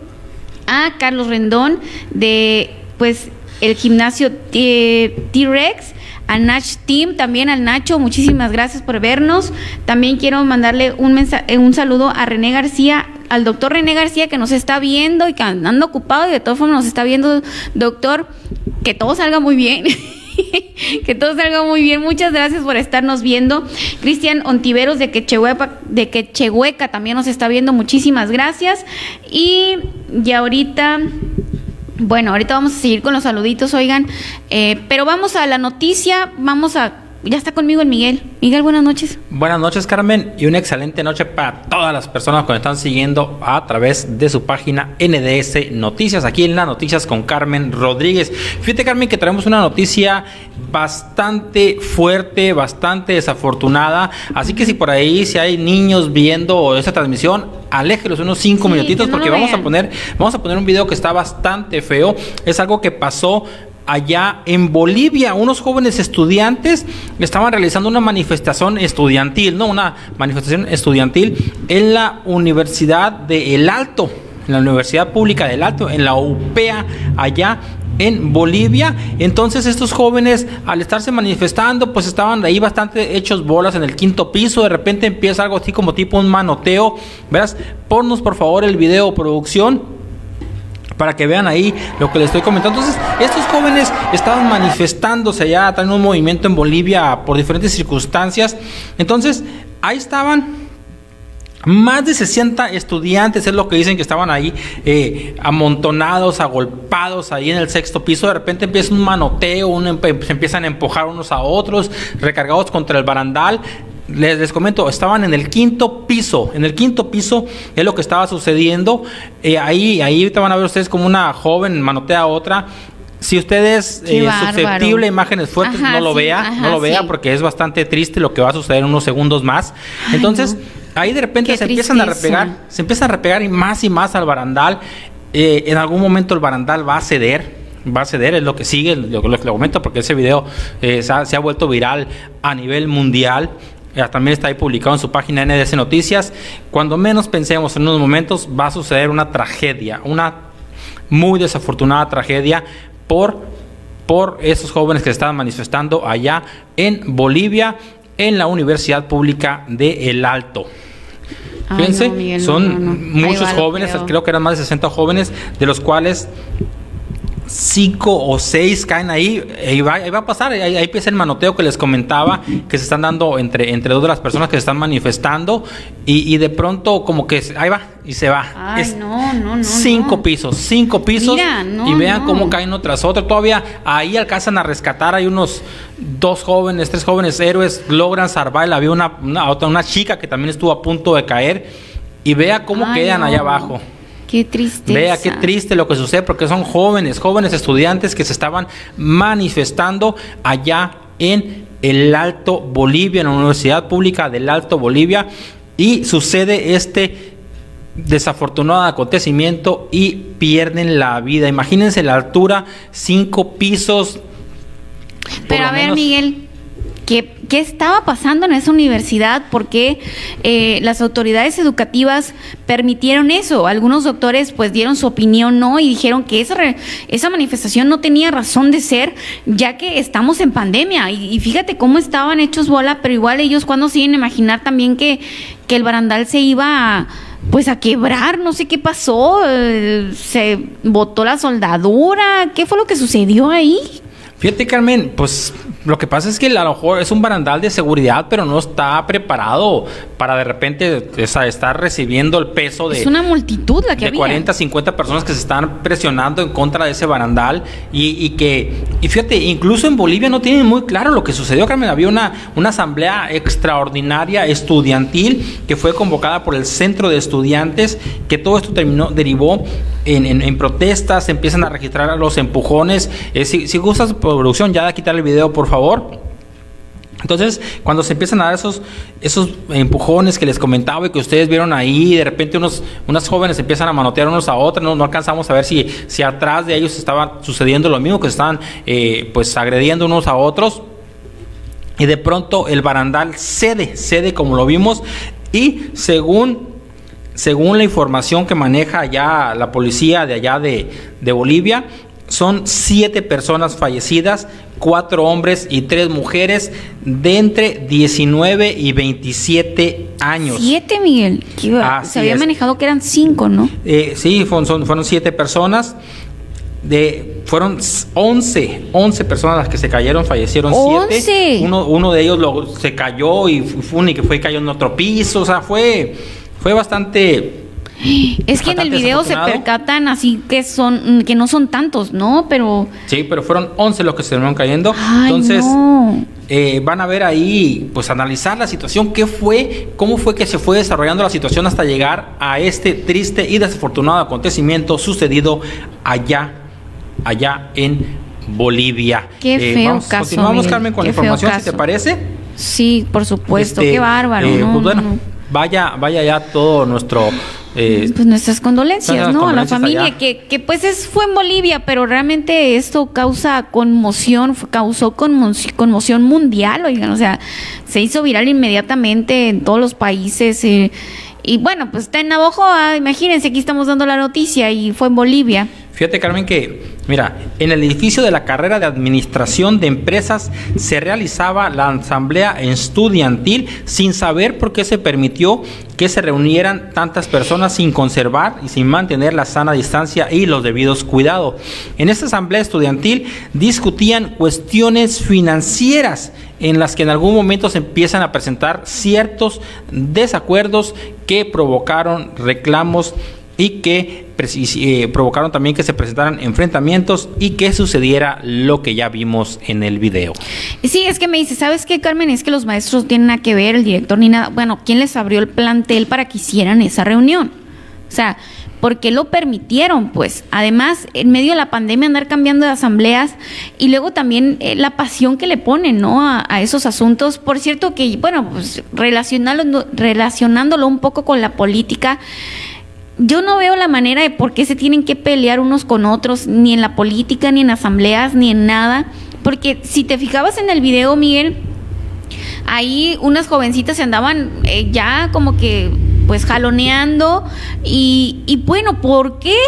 a Carlos Rendón de, pues, el gimnasio T-Rex a Nach Team, también al Nacho, muchísimas gracias por vernos. También quiero mandarle un, mensaje, un saludo a René García, al doctor René García que nos está viendo y que anda ocupado y de todas formas nos está viendo, doctor, que todo salga muy bien. que todo salga muy bien. Muchas gracias por estarnos viendo. Cristian Ontiveros de Quechehueca, de Quechehueca también nos está viendo. Muchísimas gracias. Y ya ahorita bueno, ahorita vamos a seguir con los saluditos, oigan, eh, pero vamos a la noticia, vamos a ya está conmigo el Miguel. Miguel, buenas noches. Buenas noches, Carmen, y una excelente noche para todas las personas que nos están siguiendo a través de su página NDS Noticias, aquí en las noticias con Carmen Rodríguez. Fíjate, Carmen, que traemos una noticia bastante fuerte, bastante desafortunada. Así que si por ahí, si hay niños viendo esta transmisión, aléjelos unos cinco minutitos porque vamos a poner, vamos a poner un video que está bastante feo. Es algo que pasó allá en Bolivia. Unos jóvenes estudiantes estaban realizando una manifestación estudiantil, ¿no? Una manifestación estudiantil en la Universidad de El Alto, en la Universidad Pública del Alto, en la UPEA, allá en Bolivia. Entonces estos jóvenes al estarse manifestando pues estaban ahí bastante hechos bolas en el quinto piso. De repente empieza algo así como tipo un manoteo. Verás, ponnos por favor el video producción para que vean ahí lo que les estoy comentando. Entonces, estos jóvenes estaban manifestándose ya, en un movimiento en Bolivia por diferentes circunstancias. Entonces, ahí estaban más de 60 estudiantes es lo que dicen que estaban ahí eh, amontonados, agolpados ahí en el sexto piso. De repente empieza un manoteo, se empiezan a empujar unos a otros, recargados contra el barandal les, les, comento, estaban en el quinto piso. En el quinto piso es lo que estaba sucediendo. Eh, ahí, ahí van a ver ustedes como una joven manotea a otra. Si usted es eh, susceptible a imágenes fuertes, no lo vea, no lo vea porque es bastante triste lo que va a suceder en unos segundos más. Entonces, ahí de repente se empiezan a repegar, se empiezan a repegar y más y más al barandal. Eh, en algún momento el barandal va a ceder, va a ceder, es lo que sigue, lo, que le comento, porque ese video se, ha, se, ha, vuelto viral a nivel mundial también está ahí publicado en su página NDS Noticias. Cuando menos pensemos en unos momentos va a suceder una tragedia, una muy desafortunada tragedia por, por esos jóvenes que se estaban manifestando allá en Bolivia, en la Universidad Pública de El Alto. Fíjense, son muchos jóvenes, creo que eran más de 60 jóvenes, de los cuales cinco o seis caen ahí, y va, a pasar, ahí, empieza el manoteo que les comentaba, que se están dando entre, entre dos de las personas que se están manifestando, y, de pronto como que ahí va y se va. Ay, no, no, no. Cinco pisos, cinco pisos, y vean cómo caen uno tras otro. Todavía ahí alcanzan a rescatar, hay unos dos jóvenes, tres jóvenes héroes, logran salvar, había una, una, una chica que también estuvo a punto de caer, y vea cómo quedan allá abajo. Qué triste. Vea qué triste lo que sucede porque son jóvenes, jóvenes estudiantes que se estaban manifestando allá en el Alto Bolivia, en la Universidad Pública del Alto Bolivia, y sucede este desafortunado acontecimiento y pierden la vida. Imagínense la altura, cinco pisos. Pero a ver, Miguel, ¿Qué, estaba pasando en esa universidad? ¿Por qué eh, las autoridades educativas permitieron eso? Algunos doctores pues dieron su opinión no y dijeron que esa, esa manifestación no tenía razón de ser ya que estamos en pandemia y, fíjate cómo estaban hechos bola, pero igual ellos cuando siguen imaginar también que, que el barandal se iba a pues a quebrar, no sé qué pasó, eh, se botó la soldadura, ¿qué fue lo que sucedió ahí? Fíjate Carmen, pues lo que pasa es que a lo mejor es un barandal de seguridad, pero no está preparado para de repente estar recibiendo el peso de... Es una multitud la que de 40, 50 personas que se están presionando en contra de ese barandal y, que... Y fíjate, incluso en Bolivia no tienen muy claro lo que sucedió, Carmen. Había una, una asamblea extraordinaria estudiantil que fue convocada por el Centro de Estudiantes, que todo esto terminó, derivó en, protestas, empiezan a registrar los empujones. Eh, si, si gustas, producción, ya de quitar el video, por favor. Entonces, cuando se empiezan a dar esos, esos empujones que les comentaba y que ustedes vieron ahí, de repente unos, unas jóvenes empiezan a manotear unos a otros, no, alcanzamos a ver si, si atrás de ellos estaba sucediendo lo mismo, que estaban eh, pues agrediendo unos a otros. Y de pronto el barandal cede, cede como lo vimos. Y según, según la información que maneja ya la policía de allá de, de Bolivia, son siete personas fallecidas, cuatro hombres y tres mujeres de entre 19 y 27 años. Siete, Miguel. Así se había es. manejado que eran cinco, ¿no? Eh, sí, fueron, son- fueron siete personas. De, fueron 11, 11 personas las que se cayeron, fallecieron ¡Once! siete. Uno, uno de ellos lo, se cayó y fu- fue uno que fue cayó en otro piso. O sea, fue, fue bastante Es que en el video se percatan así que son que no son tantos, ¿no? Pero Sí, pero fueron 11 los que se terminaron cayendo. Ay, Entonces, no. eh, van a ver ahí, pues analizar la situación, qué fue, cómo fue que se fue desarrollando la situación hasta llegar a este triste y desafortunado acontecimiento sucedido allá, allá en Bolivia. Eh, Qué feo vamos, caso, Continuamos, Miguel, Carmen, con la qué información, si te parece. sí, por supuesto, Este, qué bárbaro. eh, no, pues bueno, no, no. vaya, vaya ya todo nuestro... eh, Pues nuestras condolencias, ¿no? a la familia, allá. que, que pues es, fue en Bolivia, pero realmente esto causa conmoción, causó conmo- conmoción mundial, oigan, o sea, se hizo viral inmediatamente en todos los países. eh, y bueno, pues está en Navojoa, imagínense, aquí estamos dando la noticia y fue en Bolivia. Fíjate, Carmen, que, mira, en el edificio de la carrera de Administración de Empresas se realizaba la asamblea estudiantil sin saber por qué se permitió que se reunieran tantas personas sin conservar y sin mantener la sana distancia y los debidos cuidados. En esta asamblea estudiantil discutían cuestiones financieras en las que en algún momento se empiezan a presentar ciertos desacuerdos que provocaron reclamos y que eh, provocaron también que se presentaran enfrentamientos y que sucediera lo que ya vimos en el video. Sí, es que me dice, ¿sabes qué, Carmen? Es que los maestros no tienen nada que ver, el director ni nada. Bueno, ¿quién les abrió el plantel para que hicieran esa reunión? O sea, ¿por qué lo permitieron? Pues, además, en medio de la pandemia andar cambiando de asambleas y luego también eh, la pasión que le ponen, ¿no? A, a esos asuntos. Por cierto que, bueno, pues relacionándolo, relacionándolo un poco con la política, yo no veo la manera de por qué se tienen que pelear unos con otros, ni en la política, ni en asambleas, ni en nada. Porque si te fijabas en el video, Miguel, ahí unas jovencitas se andaban eh, ya como que pues jaloneando y, y bueno, ¿por qué?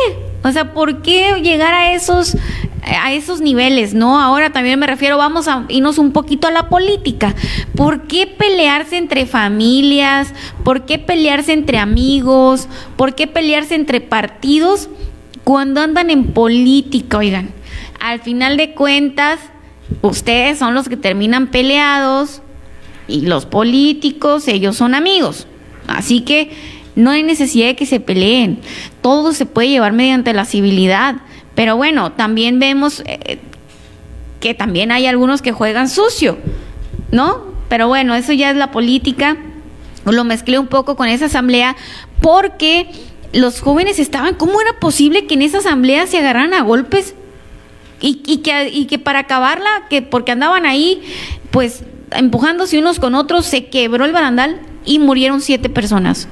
O sea, ¿por qué llegar a esos a esos niveles, no? Ahora también me refiero, vamos a irnos un poquito a la política. ¿Por qué pelearse entre familias? ¿Por qué pelearse entre amigos? ¿Por qué pelearse entre partidos cuando andan en política, oigan? Al final de cuentas, ustedes son los que terminan peleados y los políticos, ellos son amigos. Así que no hay necesidad de que se peleen. Todo se puede llevar mediante la civilidad. Pero bueno, también vemos eh, que también hay algunos que juegan sucio, ¿no? Pero bueno, eso ya es la política. Lo mezclé un poco con esa asamblea porque los jóvenes estaban, ¿cómo era posible que en esa asamblea se agarraran a golpes? Y, y que, y que para acabarla, que porque andaban ahí, pues empujándose unos con otros, se quebró el barandal y murieron siete personas.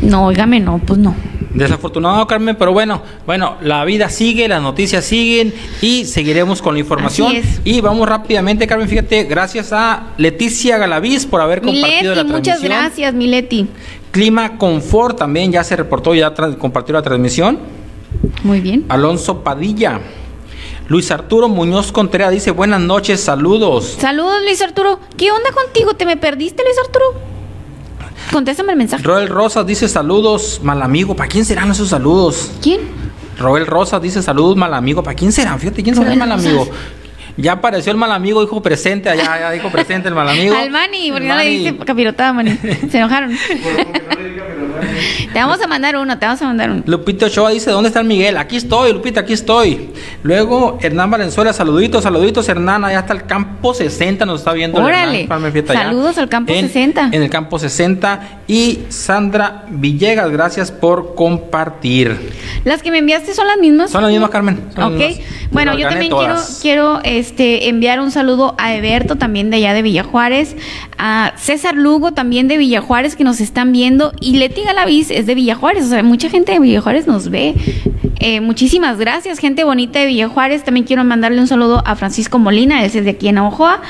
No, óigame, no, pues no. Desafortunado, Carmen, pero bueno, bueno, la vida sigue, las noticias siguen y seguiremos con la información. Así es. Y vamos rápidamente, Carmen, fíjate, gracias a Leticia Galaviz por haber compartido la Mileti, muchas transmisión. gracias, Mileti. Clima Confort también ya se reportó, ya compartió la transmisión. Muy bien. Alonso Padilla. Luis Arturo Muñoz Contreras dice buenas noches, saludos. Saludos, Luis Arturo. ¿Qué onda contigo? ¿Te me perdiste, Luis Arturo? Contéstame el mensaje. Roel Rosas dice saludos, mal amigo. ¿Para quién serán esos saludos? ¿Quién? Roel Rosas dice saludos, mal amigo. ¿Para quién serán? Fíjate, ¿quién será el mal Rosas. amigo? Ya apareció el mal amigo, dijo presente, allá ya dijo presente el mal amigo. Al Mani, porque no le dice capirotada, Mani. Se enojaron. te vamos a mandar uno, te vamos a mandar uno. Lupito Ochoa dice, ¿dónde está el Miguel? Aquí estoy, Lupita, aquí estoy. Luego, Hernán Valenzuela, saluditos, saluditos, Hernán, allá está el campo 60, nos está viendo. Órale. Hernán, allá. Saludos al campo En- 60. En el campo 60. Y Sandra Villegas, gracias por compartir. ¿Las que me enviaste son las mismas? Son las mismas, Carmen. son Ok. mismas. Bueno, yo también quiero, todas. quiero este, enviar un saludo a Eberto, también de allá de Villajuárez, a César Lugo, también de Villajuárez, que nos están viendo, y Leti Galaviz es de Villajuárez, o sea, mucha gente de Villajuárez nos ve. Eh, muchísimas gracias, gente bonita de Villajuárez. También quiero mandarle un saludo a Francisco Molina, ese es de aquí en Ojoa.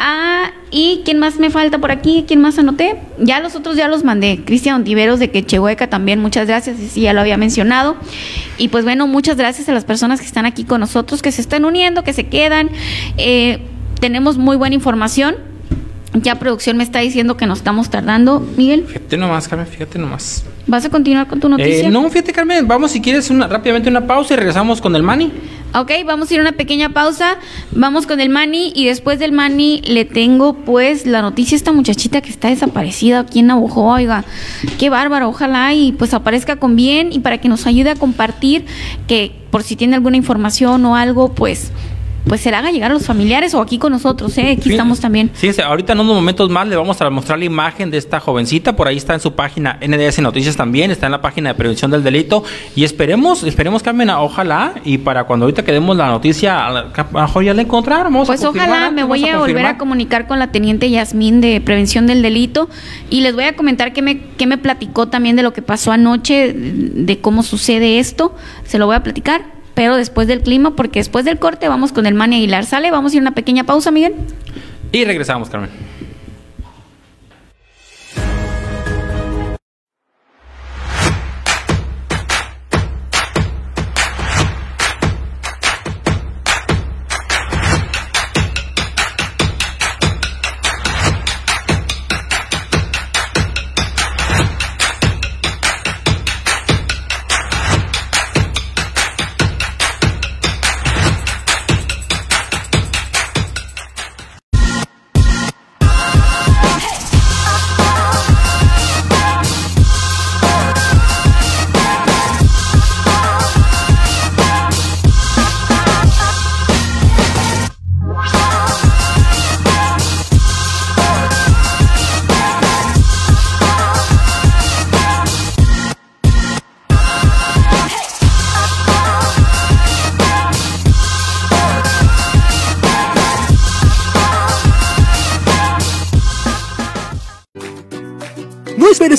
Ah, ¿Y quién más me falta por aquí? ¿Quién más anoté? Ya los otros ya los mandé. Cristian Ontiveros de Quechehueca también, muchas gracias. Sí, ya lo había mencionado. Y pues bueno, muchas gracias a las personas que están aquí con nosotros, que se están uniendo, que se quedan. Eh, tenemos muy buena información. Ya producción me está diciendo que nos estamos tardando. Miguel, Fíjate nomás, Carmen, fíjate nomás. ¿vas a continuar con tu noticia? Eh, no, fíjate, Carmen, vamos si quieres una, rápidamente una pausa y regresamos con el Mani. Ok, vamos a ir a una pequeña pausa. Vamos con el Mani y después del Mani le tengo pues la noticia a esta muchachita que está desaparecida aquí en Navajo. Oiga, qué bárbaro. Ojalá y pues aparezca con bien y para que nos ayude a compartir que por si tiene alguna información o algo, pues pues se la haga llegar a los familiares o aquí con nosotros, ¿eh? Aquí Sí, estamos también. Sí, ahorita en unos momentos más le vamos a mostrar la imagen de esta jovencita. Por ahí está en su página NDS Noticias también, está en la página de prevención del delito. Y esperemos, esperemos, Carmen, ojalá. Y para cuando ahorita que demos la noticia, a a lo mejor ya la encontramos. Pues ojalá me voy a volver a comunicar con la teniente Yasmín de Prevención del Delito y les voy a comentar qué me, qué me platicó también de lo que pasó anoche, de cómo sucede esto. Se lo voy a platicar, pero después del clima, porque después del corte vamos con el Mani Aguilar. ¿Sale? Vamos a ir a una pequeña pausa, Miguel. Y regresamos, Carmen.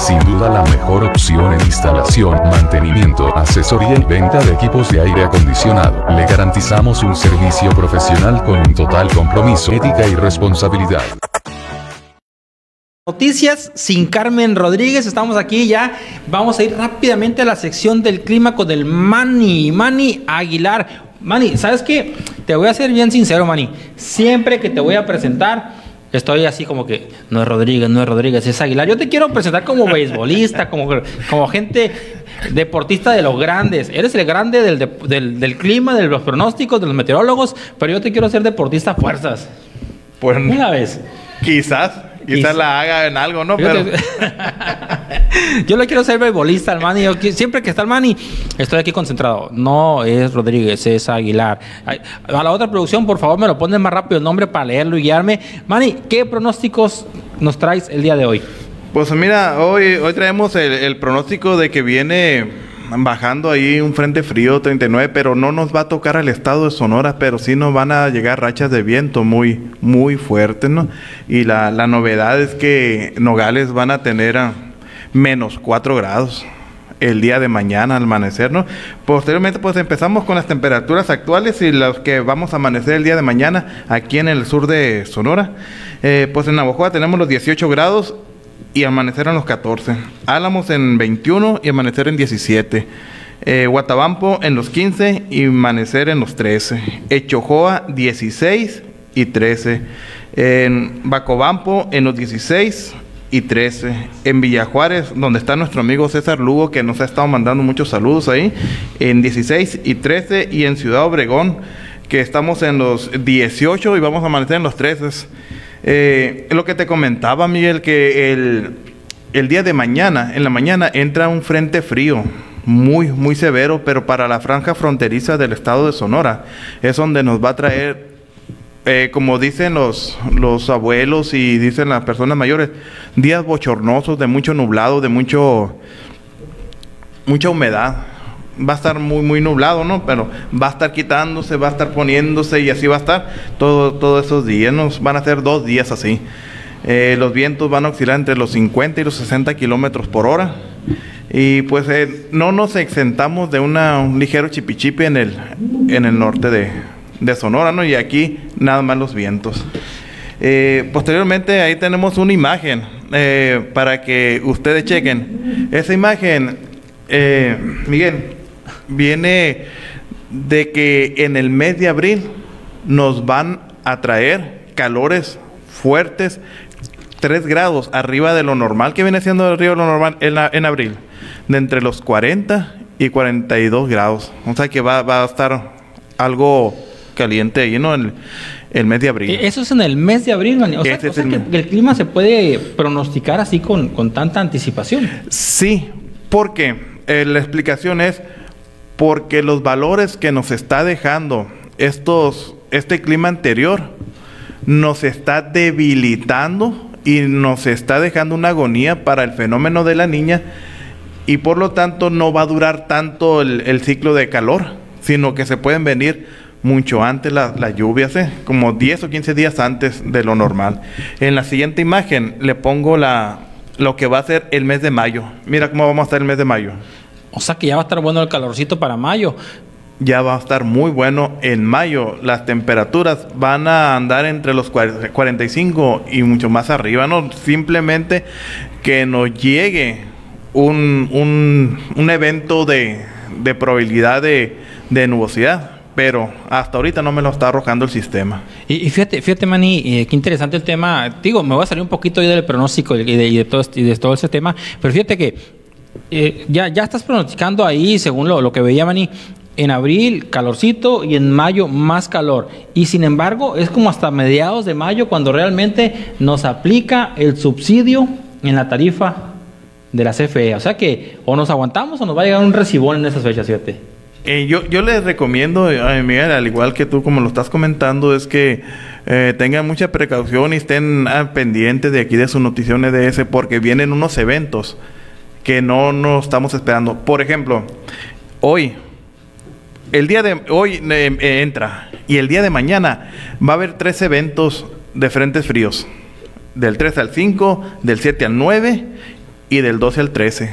Sin duda la mejor opción en instalación, mantenimiento, asesoría y venta de equipos de aire acondicionado. Le garantizamos un servicio profesional con un total compromiso, ética y responsabilidad. Noticias sin Carmen Rodríguez, estamos aquí ya. Vamos a ir rápidamente a la sección del clima con el Mani, Mani Aguilar. Mani, ¿sabes qué? Te voy a ser bien sincero, Mani. Siempre que te voy a presentar, estoy así como que no es Rodríguez, no es Rodríguez, es Aguilar. Yo te quiero presentar como beisbolista, como, como gente deportista de los grandes. Eres el grande del, de- del, del clima, de los pronósticos, de los meteorólogos, pero yo te quiero hacer deportista a fuerzas. Pues Una vez. quizás, quizás Quizá- la haga en algo, ¿no? Pero yo le quiero ser beisbolista al Manny. Yo qui- siempre que está el Manny, estoy aquí concentrado. No es Rodríguez, es Aguilar. A la otra producción, por favor, me lo ponen más rápido el nombre para leerlo y guiarme. Manny, ¿qué pronósticos nos traes el día de hoy? Pues mira, hoy, hoy traemos el, el pronóstico de que viene bajando ahí un frente frío 39, pero no nos va a tocar al estado de Sonora, pero sí nos van a llegar rachas de viento muy, muy fuertes, ¿no? Y la, la novedad es que Nogales van a tener menos 4 grados el día de mañana al amanecer, ¿no? Posteriormente, pues empezamos con las temperaturas actuales y las que vamos a amanecer el día de mañana aquí en el sur de Sonora. Eh, pues en Navajoa tenemos los 18 grados y amanecer en los 14. Álamos en 21 y amanecer en 17. Eh, Guatabampo en los 15 y amanecer en los 13. Echojoa 16 y 13. En Bacobampo en los 16 y 13. En Villajuárez, donde está nuestro amigo César Lugo, que nos ha estado mandando muchos saludos ahí, en 16 y 13. Y en Ciudad Obregón, que estamos en los 18 y vamos a amanecer en los 13. Eh, lo que te comentaba, Miguel, que el, el día de mañana, en la mañana, entra un frente frío muy, muy severo, pero para la franja fronteriza del estado de Sonora es donde nos va a traer, eh, como dicen los, los abuelos y dicen las personas mayores, días bochornosos, de mucho nublado, de mucho, mucha humedad. Va a estar muy, muy nublado, ¿no? Pero va a estar quitándose, va a estar poniéndose y así va a estar todo, todos esos días. Nos van a ser dos días así. Eh, los vientos van a oscilar entre los 50 y los 60 kilómetros por hora. Y pues eh, no nos exentamos de una, un ligero chipichipi en el, en el norte de, de Sonora, ¿no? Y aquí nada más los vientos. Eh, posteriormente ahí tenemos una imagen para que ustedes chequen. Esa imagen, Miguel, viene de que en el mes de abril nos van a traer calores fuertes, 3 grados arriba de lo normal, que viene siendo arriba de lo normal en, la- en abril, de entre los 40 y 42 grados. O sea que va, va a estar algo caliente ahí, ¿no? El, el mes de abril. Eh, Eso es en el mes de abril, man. O sea, o es sea el que el clima se puede pronosticar así con, con tanta anticipación. Sí, porque eh, la explicación es porque los valores que nos está dejando estos, este clima anterior nos está debilitando y nos está dejando una agonía para el fenómeno de la niña y por lo tanto no va a durar tanto el, ciclo de calor, sino que se pueden venir mucho antes la- las lluvias, ¿eh? como 10 o 15 días antes de lo normal. En la siguiente imagen le pongo la, lo que va a ser el mes de mayo. Mira cómo vamos a estar el mes de mayo. O sea que ya va a estar bueno el calorcito para mayo. Ya va a estar muy bueno en mayo. Las temperaturas van a andar entre los cuar- 45 y mucho más arriba, ¿no? Simplemente que nos llegue un, un, un evento de, de probabilidad de, de nubosidad. Pero hasta ahorita no me lo está arrojando el sistema. Y, y fíjate, fíjate, Manny, eh, qué interesante el tema. Digo, me voy a salir un poquito del pronóstico y de, y de todo, este- y de todo ese tema, pero fíjate que eh, ya, ya estás pronosticando ahí, según lo, lo que veía Manny, en abril calorcito y en mayo más calor. Y sin embargo, es como hasta mediados de mayo cuando realmente nos aplica el subsidio en la tarifa de la CFE. O sea que o nos aguantamos o nos va a llegar un recibón en esas fechas. Eh, yo, yo les recomiendo, eh, Miguel, al igual que tú, como lo estás comentando, es que eh, tengan mucha precaución y estén ah, pendientes de aquí de su notición EDS porque vienen unos eventos que no nos estamos esperando. Por ejemplo, hoy, el día de hoy eh, eh, entra y el día de mañana va a haber tres eventos de frentes fríos. Del 3 al 5, del 7 al 9 y del 12 al 13.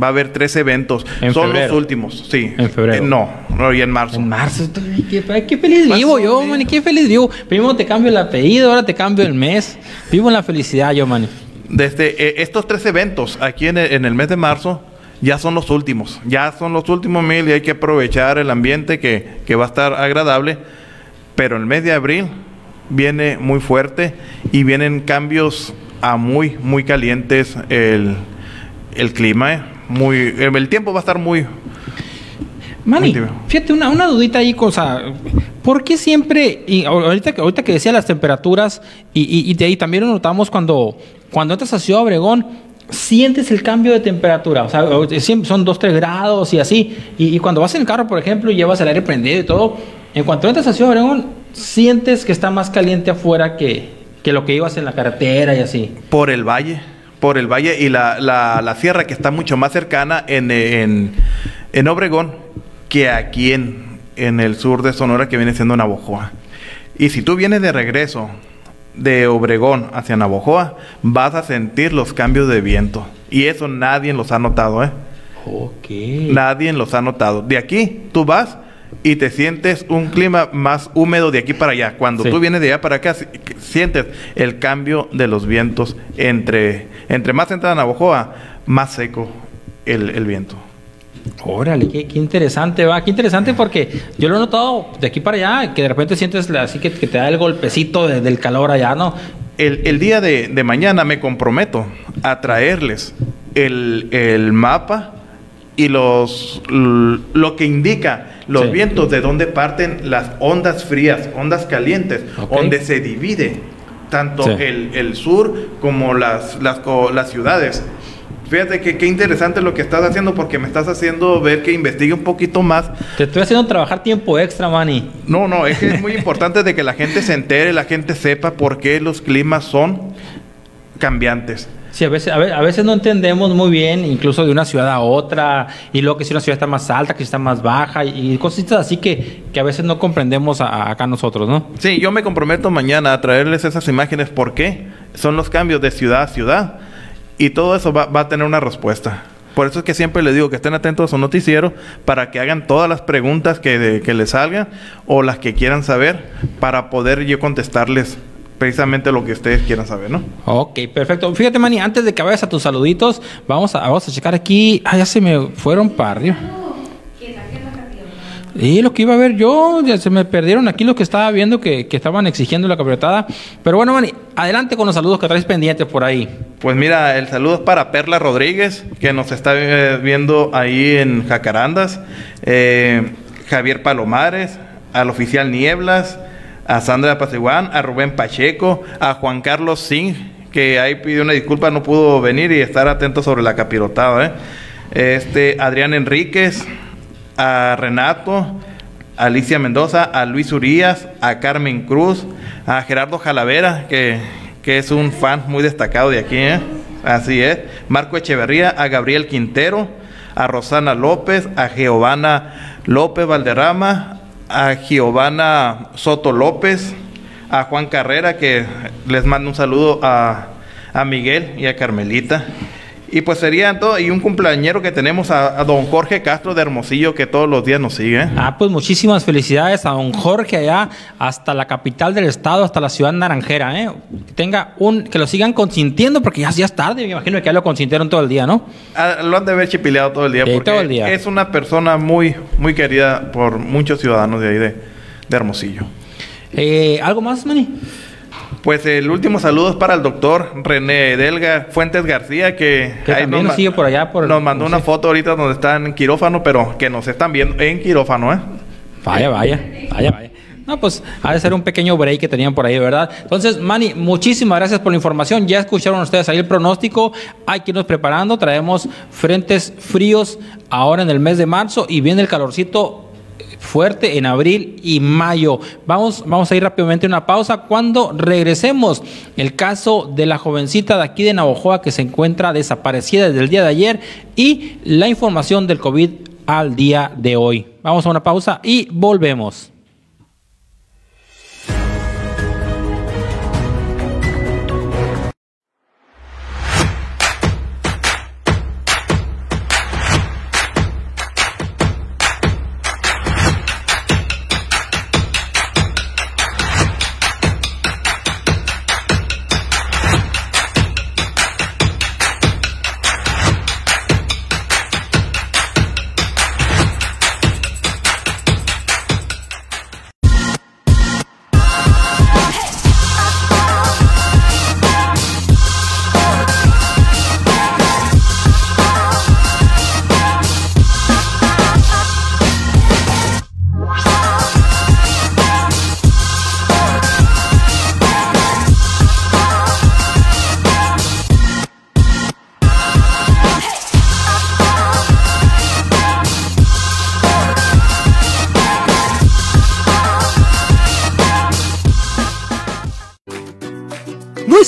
Va a haber tres eventos. En Son febrero. los últimos, sí. En febrero. Eh, no, no, y en marzo. En marzo, qué, feliz vivo yo, man, qué feliz vivo. Primero te cambio el apellido, ahora te cambio el mes. Vivo en la felicidad yo, man. Desde eh, estos tres eventos aquí en el, en el mes de marzo ya son los últimos. Ya son los últimos mil y hay que aprovechar el ambiente que, que va a estar agradable. Pero el mes de abril viene muy fuerte y vienen cambios a muy, muy calientes el, el clima. eh. Muy, el, tiempo va a estar muy... Tibio. fíjate, una, una dudita ahí, cosa. ¿Por qué siempre, y ahorita, que- ahorita que decía las temperaturas, y, y, y de ahí también lo notamos cuando, cuando entras a Ciudad Obregón, sientes el cambio de temperatura? O sea, siempre son 2, 3 grados y así. Y, y cuando vas en el carro, por ejemplo, y llevas el aire prendido y todo, en cuanto entras a Ciudad Obregón, sientes que está más caliente afuera que, que lo que ibas en la carretera y así. por el valle, por el valle y la, la, la sierra que está mucho más cercana en, en, en Obregón que aquí en, en el sur de Sonora que viene siendo Navojoa. Y si tú vienes de regreso de Obregón hacia Navojoa, vas a sentir los cambios de viento. Y eso nadie los ha notado, ¿eh? Ok. Nadie los ha notado. De aquí tú vas y te sientes un clima más húmedo de aquí para allá. Cuando Sí. tú vienes de allá para acá, si- sientes el cambio de los vientos. Entre, entre más entra Navojoa, más seco el, el viento. Órale, qué, qué interesante, va, qué interesante porque yo lo he notado de aquí para allá, que de repente sientes así que, que te da el golpecito de- del calor allá, ¿no? El, el día de, de mañana me comprometo a traerles el, el mapa y los lo que indica los Sí. vientos de dónde parten las ondas frías, ondas calientes, Ok. donde se divide tanto Sí. el, el sur como las, las, las ciudades. Fíjate que qué interesante lo que estás haciendo porque me estás haciendo ver que investigue un poquito más Te estoy haciendo trabajar tiempo extra, Manny. no, no, es que es muy importante de que la gente se entere, la gente sepa por qué los climas son cambiantes. Sí, a veces, a ve- a veces no entendemos muy bien, incluso de una ciudad a otra, y luego que si una ciudad está más alta, que si está más baja, y cositas así que, que a veces no comprendemos a- a- acá nosotros, ¿no? Sí, yo me comprometo mañana a traerles esas imágenes por qué son los cambios de ciudad a ciudad y todo eso va, a tener una respuesta. Por eso es que siempre les digo que estén atentos a su noticiero para que hagan todas las preguntas que, que les salgan o las que quieran saber para poder yo contestarles precisamente lo que ustedes quieran saber, ¿no? Ok, perfecto. Fíjate, Manny, antes de que vayas a tus saluditos, vamos a, vamos a checar aquí. Ah, ya se me fueron para. Y lo que iba a ver yo, ya se me perdieron aquí lo que estaba viendo que, que estaban exigiendo la campeonatada. Pero bueno, Manny, adelante con los saludos que traes pendientes por ahí. Pues mira, el saludo es para Perla Rodríguez, que nos está eh, viendo ahí en Jacarandas. Eh, Javier Palomares, al oficial Nieblas, a Sandra Paceguán, a Rubén Pacheco, a Juan Carlos Singh, que ahí pidió una disculpa, no pudo venir y estar atento sobre la capirotada. ¿eh? Este, Adrián Enríquez, a Renato, a Alicia Mendoza, a Luis Urías, a Carmen Cruz, a Gerardo Jalavera, que, que es un fan muy destacado de aquí, ¿eh? así es, Marco Echeverría, a Gabriel Quintero, a Rosana López, a Giovanna López Valderrama, a Giovanna Soto López, a Juan Carrera, que les mando un saludo a, a Miguel y a Carmelita. Y pues sería todo, y un cumpleañero que tenemos a, a don Jorge Castro de Hermosillo, que todos los días nos sigue. ¿eh? Ah, pues muchísimas felicidades a don Jorge allá, hasta la capital del estado, hasta la ciudad naranjera, ¿eh? Que tenga un, que lo sigan consintiendo, porque ya, ya es tarde, me imagino que ya lo consintieron todo el día, ¿no? Ah, lo han de haber chipileado todo el día, Sí, porque todo el día. es una persona muy, muy querida por muchos ciudadanos de ahí de, de Hermosillo. Eh, ¿Algo más, Manny? Pues el último saludo es para el doctor René Delga Fuentes García, que, Que ahí también nos sigue por allá, por el- nos mandó no una sé. foto ahorita donde está en quirófano, pero que nos están viendo en quirófano, ¿eh? Vaya, vaya, vaya, vaya. No, pues ha de ser un pequeño break que tenían por ahí, ¿verdad? Entonces, Manny, muchísimas gracias por la información. Ya escucharon ustedes ahí el pronóstico. Hay que irnos preparando. Traemos frentes fríos ahora en el mes de marzo y viene el calorcito fuerte en abril y mayo. Vamos, vamos a ir rápidamente a una pausa. Cuando regresemos, el caso de la jovencita de aquí de Navojoa que se encuentra desaparecida desde el día de ayer y la información del COVID al día de hoy. Vamos a una pausa y volvemos.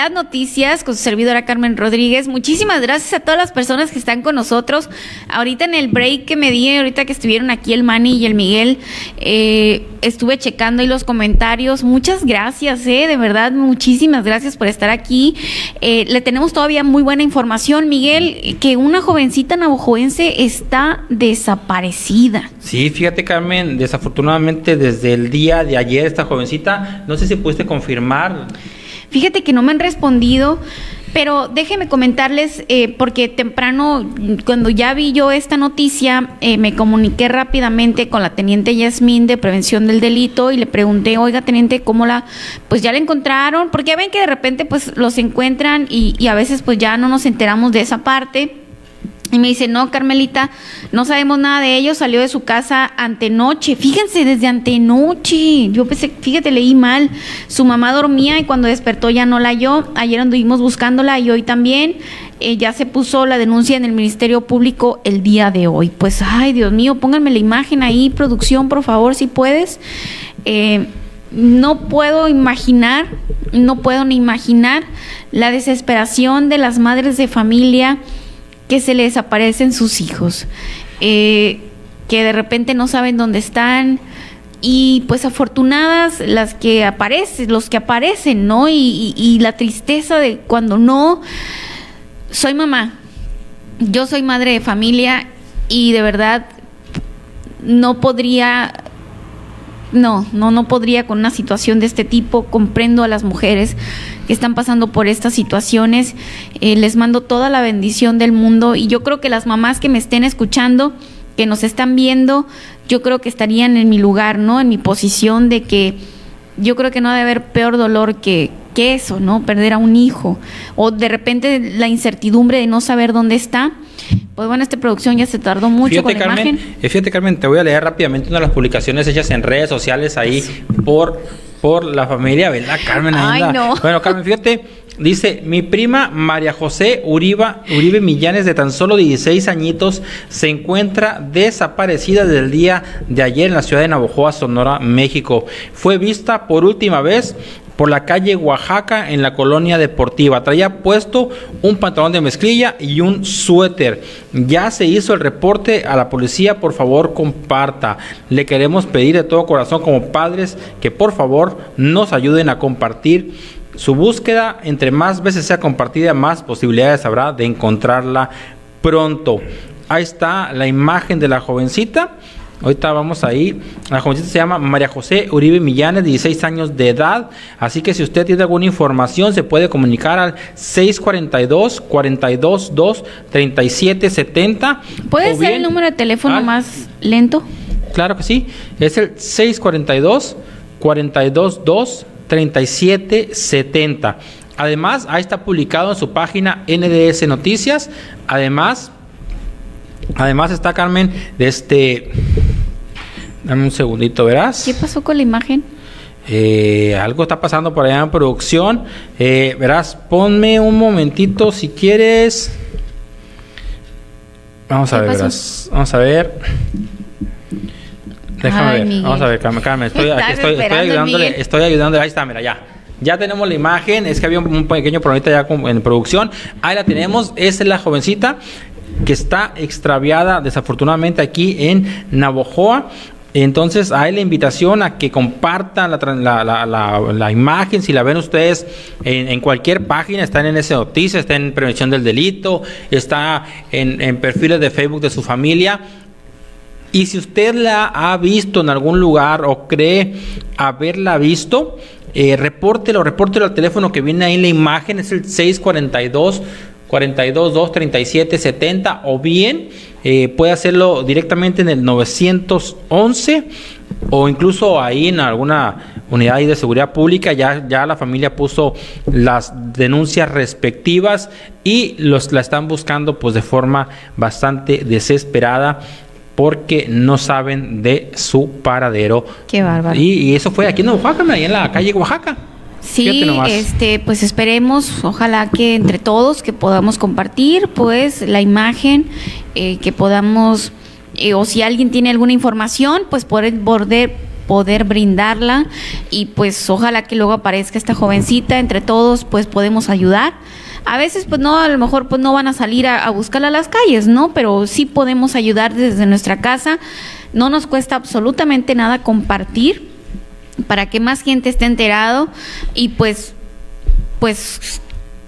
Las noticias con su servidora Carmen Rodríguez. Muchísimas gracias a todas las personas que están con nosotros. Ahorita en el break que me di, ahorita que estuvieron aquí el Manny y el Miguel, eh, estuve checando ahí los comentarios. Muchas gracias, eh, de verdad, muchísimas gracias por estar aquí. Eh, le tenemos todavía muy buena información, Miguel, que una jovencita navajoense está desaparecida. Sí, fíjate Carmen, desafortunadamente desde el día de ayer esta jovencita, no sé si pudiste confirmar. Fíjate que no me han respondido. Pero déjenme comentarles, eh, porque temprano, cuando ya vi yo esta noticia, eh, me comuniqué rápidamente con la teniente Yasmín de Prevención del Delito y le pregunté, oiga, teniente, ¿cómo la...? Pues ya la encontraron, porque ya ven que de repente pues los encuentran y, y a veces pues ya no nos enteramos de esa parte. Y me dice, no, Carmelita, no sabemos nada de ellos, salió de su casa antenoche. Fíjense, desde antenoche. Yo pensé, fíjate, leí mal. Su mamá dormía y cuando despertó ya no la halló. Ayer anduvimos buscándola y hoy también. Eh, ya se puso la denuncia en el Ministerio Público el día de hoy. Pues, ay, Dios mío, pónganme la imagen ahí, producción, por favor, si puedes. Eh, no puedo imaginar, no puedo ni imaginar la desesperación de las madres de familia que se les aparecen sus hijos, eh, que de repente no saben dónde están y pues afortunadas las que aparecen, los que aparecen, ¿no? Y, y la tristeza de cuando no. Soy mamá, yo soy madre de familia y de verdad no podría no, no, no podría con una situación de este tipo. Comprendo a las mujeres que están pasando por estas situaciones. Eh, les mando toda la bendición del mundo y yo creo que las mamás que me estén escuchando, que nos están viendo, yo creo que estarían en mi lugar, ¿no? En mi posición de que yo creo que no debe haber peor dolor que, que eso, ¿no? Perder a un hijo o de repente la incertidumbre de no saber dónde está pues bueno, esta producción ya se tardó mucho fíjate, con la Carmen, imagen. Eh, fíjate, Carmen, te voy a leer rápidamente una de las publicaciones hechas en redes sociales ahí por, por la familia, ¿verdad, Carmen? Ay, no. Bueno, Carmen, fíjate, dice, mi prima María José Uriba, Uribe Millanes, de tan solo 16 añitos, se encuentra desaparecida desde el día de ayer en la ciudad de Navojoa, Sonora, México. Fue vista por última vez por la calle Oaxaca en la colonia deportiva. Traía puesto un pantalón de mezclilla y un suéter. Ya se hizo el reporte a la policía, por favor comparta. Le queremos pedir de todo corazón como padres que por favor nos ayuden a compartir su búsqueda. Entre más veces sea compartida, más posibilidades habrá de encontrarla pronto. Ahí está la imagen de la jovencita. Ahorita vamos ahí. La jovencita se llama María José Uribe Millanes, 16 años de edad. Así que si usted tiene alguna información, se puede comunicar al 642 422 3770 ¿Puede ser el número de teléfono al, más lento? Claro que sí. Es el 642 422 3770. Además, ahí está publicado en su página NDS Noticias. Además, Además está Carmen, de este... Dame un segundito, verás. ¿Qué pasó con la imagen? Eh, algo está pasando por allá en producción. Eh, verás, ponme un momentito si quieres. Vamos a ver, verás. Vamos a ver. Déjame Ay, ver. Miguel. Vamos a ver, Carmen. Carmen estoy, Estás estoy, estoy ayudándole. Miguel. Estoy ayudándole. Ahí está, mira, ya. Ya tenemos la imagen. Es que había un, pequeño problemita ya con- en producción. Ahí la tenemos. Esa es la jovencita que está extraviada desafortunadamente aquí en Navojoa. Entonces hay la invitación a que compartan la, la- la- imagen, si la ven ustedes en, cualquier página, está en NS Noticias, está en Prevención del Delito, está en, en perfiles de Facebook de su familia. Y si usted la ha visto en algún lugar o cree haberla visto, eh, repórtelo, repórtelo al teléfono que viene ahí en la imagen, es el 642 422 3770 o bien eh, puede hacerlo directamente en el 911 o incluso ahí en alguna unidad de seguridad pública ya, ya la familia puso las denuncias respectivas y los la están buscando pues de forma bastante desesperada porque no saben de su paradero. Qué bárbaro. Y, y eso fue aquí en Oaxaca, ahí en la calle Oaxaca. Sí, este, pues esperemos, ojalá que entre todos que podamos compartir, pues la imagen, eh, que podamos, eh, o si alguien tiene alguna información, pues poder, poder, poder brindarla y pues ojalá que luego aparezca esta jovencita, entre todos pues podemos ayudar. A veces pues no, a lo mejor pues no van a salir a, a buscarla a las calles, ¿no? Pero sí podemos ayudar desde nuestra casa. No nos cuesta absolutamente nada compartir para que más gente esté enterado y pues pues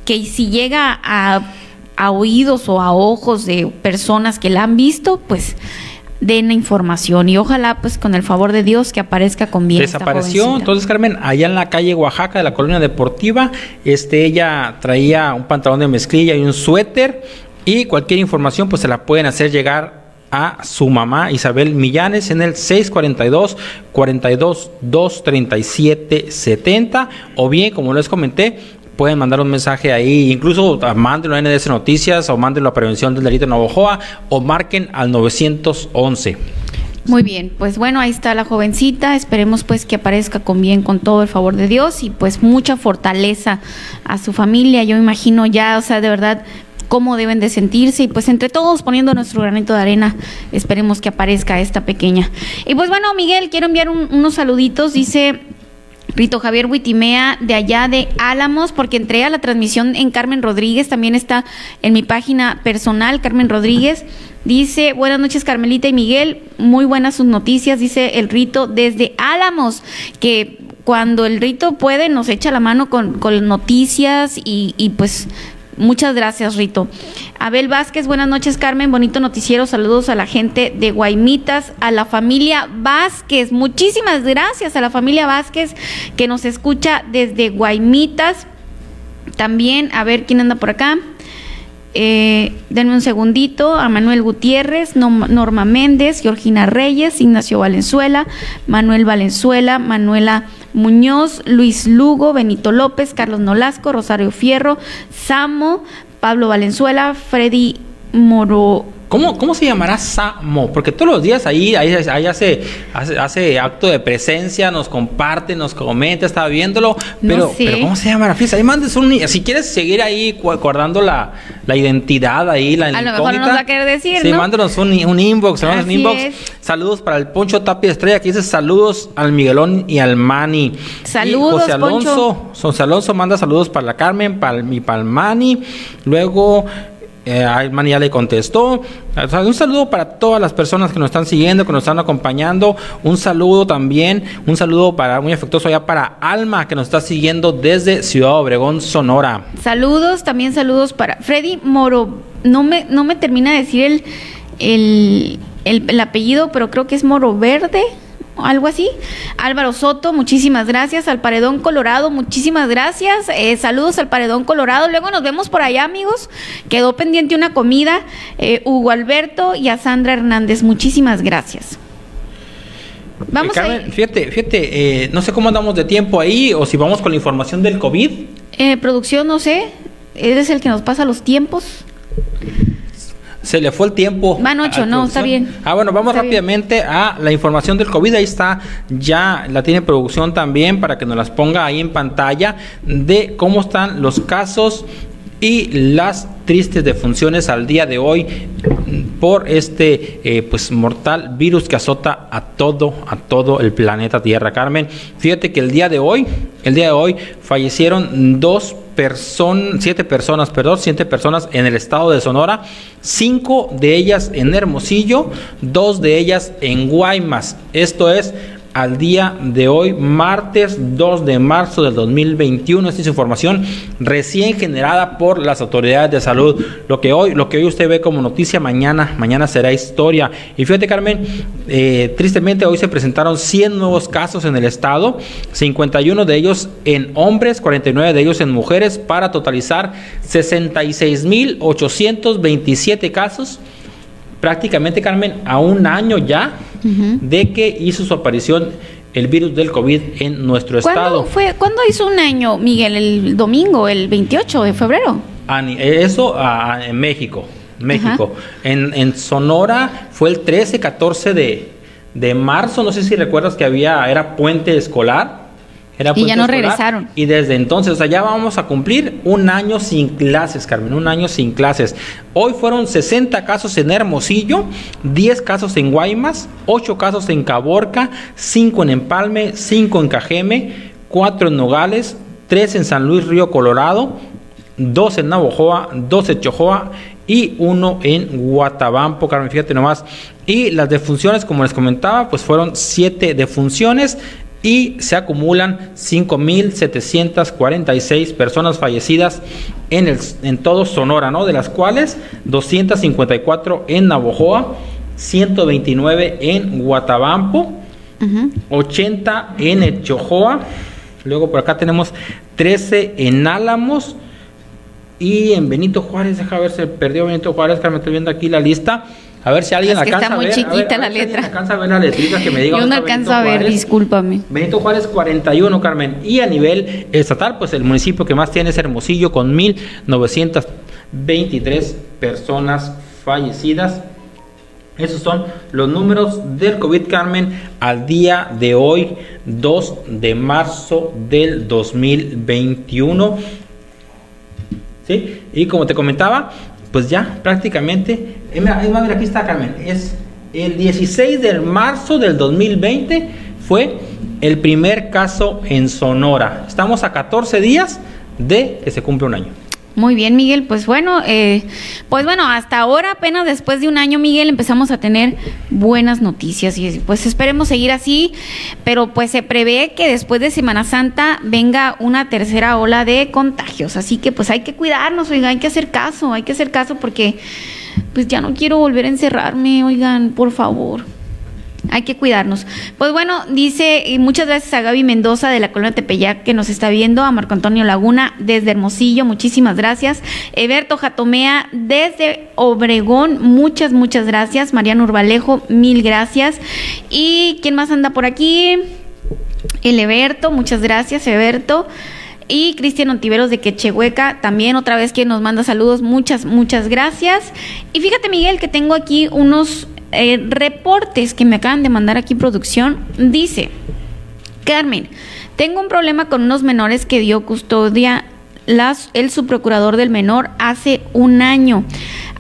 que si llega a, a oídos o a ojos de personas que la han visto, pues den la información y ojalá pues con el favor de Dios que aparezca con bien. Desapareció, entonces Carmen, allá en la calle Oaxaca de la colonia deportiva, este, ella traía un pantalón de mezclilla y un suéter y cualquier información pues se la pueden hacer llegar a su mamá Isabel Millanes en el 642 42 237 70 o bien como les comenté pueden mandar un mensaje ahí, incluso ah, mándenlo a NDS Noticias o mándenlo a Prevención del Delito de Navojoa o marquen al 911. Muy bien, pues bueno, ahí está la jovencita, esperemos pues que aparezca con bien, con todo el favor de Dios y pues mucha fortaleza a su familia, yo imagino ya, o sea, de verdad cómo deben de sentirse y pues entre todos poniendo nuestro granito de arena, esperemos que aparezca esta pequeña. Y pues bueno, Miguel, quiero enviar un- unos saluditos, dice Rito Javier Huitimea de allá de Álamos, porque entré a la transmisión en Carmen Rodríguez, también está en mi página personal, Carmen Rodríguez. Dice, buenas noches Carmelita y Miguel, muy buenas sus noticias, dice el Rito desde Álamos, que cuando el Rito puede nos echa la mano con, con noticias y, y pues Muchas gracias, Rito. Abel Vázquez, buenas noches, Carmen. Bonito noticiero. Saludos a la gente de Guaymitas, a la familia Vázquez. Muchísimas gracias a la familia Vázquez que nos escucha desde Guaymitas. También, a ver quién anda por acá. Eh, denme un segundito. A Manuel Gutiérrez, Norma Méndez, Georgina Reyes, Ignacio Valenzuela, Manuel Valenzuela, Manuela Muñoz, Luis Lugo, Benito López, Carlos Nolasco, Rosario Fierro, Samo, Pablo Valenzuela, Freddy Moro. ¿Cómo, ¿Cómo se llamará Samo? Porque todos los días ahí, ahí, ahí hace, hace, hace acto de presencia, nos comparte, nos comenta, estaba viéndolo. No Pero, sé. pero ¿cómo se llamará? Fíjate, ahí mandes un. Si quieres seguir ahí gu- guardando la, la identidad ahí, la A lo mejor no incógnita, nos va a querer decir, Sí, ¿no? mándanos un, un inbox, un inbox. es. Saludos para el Poncho Tapia Estrella, que dice saludos al Miguelón y al Mani. Saludos, Y José Alonso, Poncho. José Alonso manda saludos para la Carmen, para y para el Mani. Luego, eh, ya le contestó. Un saludo para todas las personas que nos están siguiendo, que nos están acompañando. Un saludo también, un saludo para muy afectuoso ya para Alma, que nos está siguiendo desde Ciudad Obregón, Sonora. Saludos, también saludos para Freddy Moro. No me, no me termina de decir el, el- el apellido, pero creo que es Moro Verde. Algo así. Álvaro Soto, muchísimas gracias. Al Paredón Colorado, muchísimas gracias. Eh, saludos al Paredón Colorado. Luego nos vemos por allá, amigos. Quedó pendiente una comida. Eh, Hugo Alberto y a Sandra Hernández, muchísimas gracias. Vamos Eh, a Carmen, fíjate, fíjate, eh, no sé cómo andamos de tiempo ahí, o si vamos con la información del COVID. Eh, producción, no sé. Eres el que nos pasa los tiempos. Se le fue el tiempo. Van ocho, no, producción. está bien. Ah, bueno, vamos Está bien. rápidamente a la información del COVID. Ahí está, ya la tiene producción también para que nos las ponga ahí en pantalla de cómo están los casos y las tristes defunciones al día de hoy por este eh, pues mortal virus que azota a todo a todo el planeta Tierra Carmen fíjate que el día de hoy el día de hoy fallecieron dos personas siete personas perdón siete personas en el estado de Sonora cinco de ellas en Hermosillo dos de ellas en Guaymas. Esto es al día de hoy, martes 2 de marzo del 2021. Esta es información recién generada por las autoridades de salud. Lo que hoy, lo que hoy usted ve como noticia, mañana, mañana será historia. Y fíjate, Carmen, eh, tristemente hoy se presentaron 100 nuevos casos en el estado, 51 de ellos en hombres, 49 de ellos en mujeres, para totalizar 66.827 casos prácticamente, Carmen, a un año ya de que hizo su aparición el virus del COVID en nuestro ¿Cuándo, estado. fue, ¿Cuándo hizo un año, Miguel? El domingo, el 28 de febrero. Ani- Eso ah, en México. México. En, en Sonora fue el 13, 14 de, de marzo. No sé si recuerdas que había, era puente escolar. Era Y ya no escolar, regresaron. Y desde entonces, o sea, ya vamos a cumplir un año sin clases, Carmen, un año sin clases. Hoy fueron 60 casos en Hermosillo, 10 casos en Guaymas, 8 casos en Caborca, 5 en Empalme, 5 en Cajeme, 4 en Nogales, 3 en San Luis Río Colorado, 2 en Navojoa, 2 en Chojoa y 1 en Guatabampo, Carmen, fíjate nomás. Y las defunciones, como les comentaba, pues fueron 7 defunciones y se acumulan 5.746 personas fallecidas en, el, en todo Sonora, ¿no? De las cuales 254 en Navojoa, 129 en Guatabampo, 80 en Echojoa, luego por acá tenemos 13 en Álamos y en Benito Juárez, deja ver, se perdió Benito Juárez, que me estoy viendo aquí la lista. A ver si alguien Es que alcanza está a muy a ver, chiquita a la ver si letra. alcanza a ver la letrita que me diga. Yo no alcanzo a ver, Juárez. discúlpame. Benito Juárez 41, Carmen. Y a nivel estatal, pues el municipio que más tiene es Hermosillo con 1.923 personas fallecidas. Esos son los números del COVID, Carmen, al día de hoy, 2 de marzo del 2021. ¿Sí? Y como te comentaba, pues ya prácticamente, mira, aquí está Carmen, es el 16 de marzo del 2020 fue el primer caso en Sonora. Estamos a 14 días de que se cumple un año. Muy bien, Miguel. Pues bueno, eh, pues bueno, hasta ahora, apenas después de un año, Miguel, empezamos a tener buenas noticias y pues esperemos seguir así, pero pues se prevé que después de Semana Santa venga una tercera ola de contagios, así que pues hay que cuidarnos, oigan, hay que hacer caso, hay que hacer caso porque pues ya no quiero volver a encerrarme, oigan, por favor. Hay que cuidarnos. Pues bueno, dice, y muchas gracias a Gaby Mendoza de la colonia Tepeyac que nos está viendo, a Marco Antonio Laguna desde Hermosillo, muchísimas gracias. Eberto Jatomea desde Obregón, muchas, muchas gracias. Mariano Urbalejo, mil gracias. ¿Y quién más anda por aquí? El Eberto, muchas gracias, Eberto. Y Cristian Ontiveros de Quechehueca, también otra vez que nos manda saludos, muchas, muchas gracias. Y fíjate, Miguel, que tengo aquí unos eh, reportes que me acaban de mandar aquí producción. Dice, Carmen, tengo un problema con unos menores que dio custodia las, el subprocurador del menor hace un año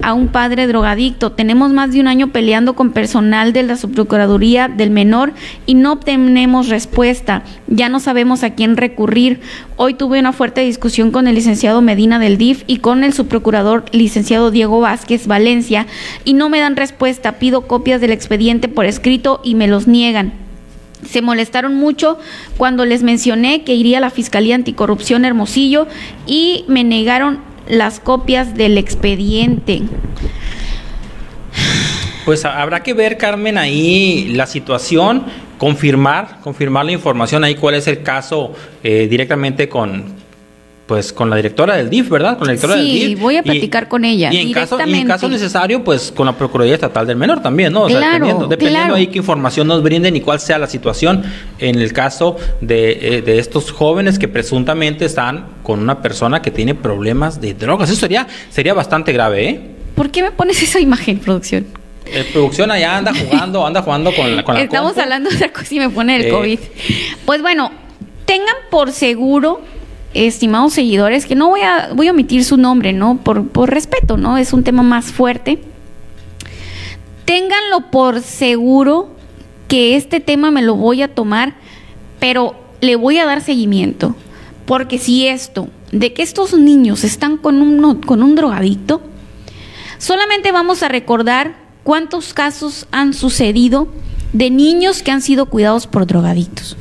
a un padre drogadicto. Tenemos más de un año peleando con personal de la subprocuraduría del menor y no obtenemos respuesta. Ya no sabemos a quién recurrir. Hoy tuve una fuerte discusión con el licenciado Medina del DIF y con el subprocurador licenciado Diego Vázquez Valencia y no me dan respuesta. Pido copias del expediente por escrito y me los niegan. Se molestaron mucho cuando les mencioné que iría a la Fiscalía Anticorrupción Hermosillo y me negaron las copias del expediente. Pues ha- habrá que ver, Carmen, ahí la situación, confirmar, confirmar la información ahí cuál es el caso eh, directamente con pues con la directora del DIF, ¿verdad? Con la directora del Sí, DIF. voy a Y- platicar con ella Y en, caso, y en caso necesario, pues con la Procuraduría Estatal del Menor también, ¿no? O sea, dependiendo, dependiendo claro. ahí qué información nos brinden y cuál sea la situación en el caso de, eh, de estos jóvenes que presuntamente están con una persona que tiene problemas de drogas. Eso sería, sería bastante grave, ¿eh? ¿Por qué me pones esa imagen, producción? El producción allá anda jugando, anda jugando con la, con Estamos hablando de otra cosa y me pone el Eh. COVID. Pues bueno, tengan por seguro, estimados seguidores, que no voy a, voy a omitir su nombre, ¿no? Por, por respeto, ¿no? Es un tema más fuerte. Ténganlo por seguro que este tema me lo voy a tomar, pero le voy a dar seguimiento. Porque si esto, de que estos niños están con un, con un drogadicto, Solamente vamos a recordar cuántos casos han sucedido de niños que han sido cuidados por drogadictos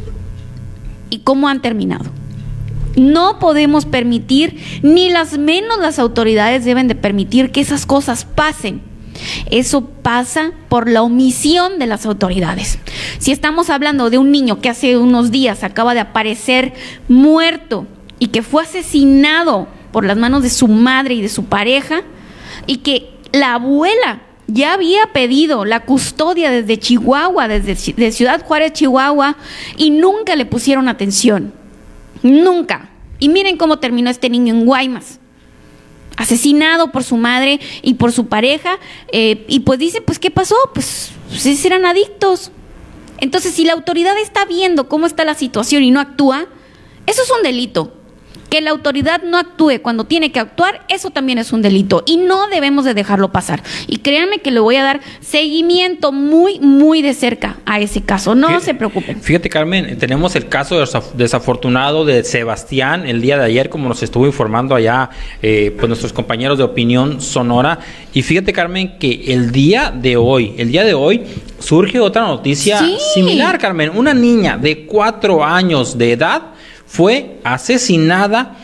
y cómo han terminado. No podemos permitir, ni las menos las autoridades deben de permitir que esas cosas pasen. Eso pasa por la omisión de las autoridades. Si estamos hablando de un niño que hace unos días acaba de aparecer muerto y que fue asesinado por las manos de su madre y de su pareja, y que la abuela ya había pedido la custodia desde Chihuahua, desde de Ciudad Juárez, Chihuahua, y nunca le pusieron atención. Nunca. Y miren cómo terminó este niño en Guaymas. Asesinado por su madre y por su pareja. eh, y pues dice, pues, ¿qué pasó? Pues, pues eran adictos. Entonces, si la autoridad está viendo cómo está la situación y no actúa, Eso es un delito. Que la autoridad no actúe cuando tiene que actuar, eso también es un delito y no debemos de dejarlo pasar. Y créanme que le voy a dar seguimiento muy, muy de cerca a ese caso. No Fíjate- se preocupen. Fíjate, Carmen, tenemos el caso desaf- desafortunado de Sebastián el día de ayer, como nos estuvo informando allá eh, pues nuestros compañeros de Opinión Sonora. Y fíjate, Carmen, que el día de hoy, el día de hoy, surge otra noticia Sí. similar, Carmen. Una niña de cuatro años de edad fue asesinada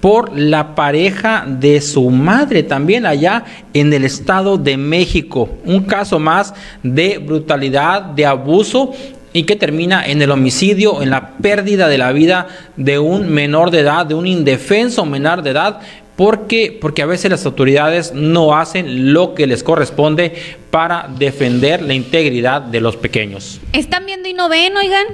por la pareja de su madre también allá en el Estado de México. Un caso más de brutalidad, de abuso y que termina en el homicidio, en la pérdida de la vida de un menor de edad, de un indefenso menor de edad. Porque, porque a veces las autoridades no hacen lo que les corresponde para defender la integridad de los pequeños. ¿Están viendo y no ven, oigan?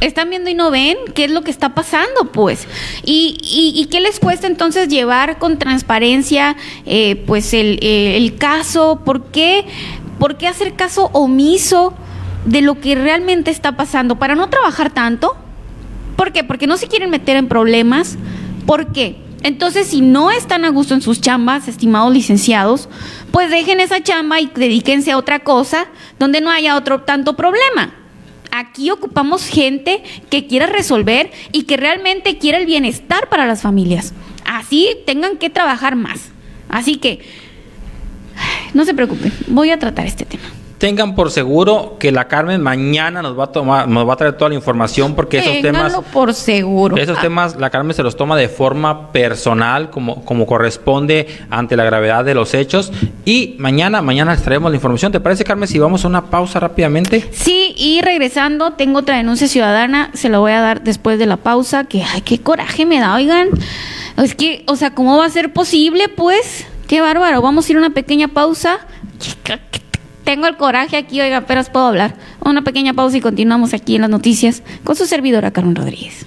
Están viendo y no ven qué es lo que está pasando, pues. ¿Y, y, qué les cuesta entonces llevar con transparencia eh, pues el, eh, el caso? ¿Por qué, ¿Por qué hacer caso omiso de lo que realmente está pasando? ¿Para no trabajar tanto? ¿Por qué? Porque no se quieren meter en problemas. ¿Por qué? Entonces, si no están a gusto en sus chambas, estimados licenciados, pues dejen esa chamba y dedíquense a otra cosa donde no haya otro tanto problema. Aquí ocupamos gente que quiera resolver y que realmente quiera el bienestar para las familias. Así tengan que trabajar más. Así que, no se preocupen, voy a tratar este tema. Tengan por seguro que la Carmen mañana nos va a tomar, nos va a traer toda la información porque esos temas, por seguro. esos Ah, temas, la Carmen se los toma de forma personal, como, como corresponde ante la gravedad de los hechos. Y mañana, mañana les traemos la información. ¿Te parece, Carmen, si vamos a una pausa rápidamente? Sí, y regresando, tengo otra denuncia ciudadana, se la voy a dar después de la pausa, que, ay, qué coraje me da, oigan. Es que, o sea, ¿cómo va a ser posible, pues? Qué bárbaro, vamos a ir a una pequeña pausa. Tengo el coraje aquí, oiga, apenas puedo hablar. Una pequeña pausa y continuamos aquí en las noticias con su servidora, Carmen Rodríguez.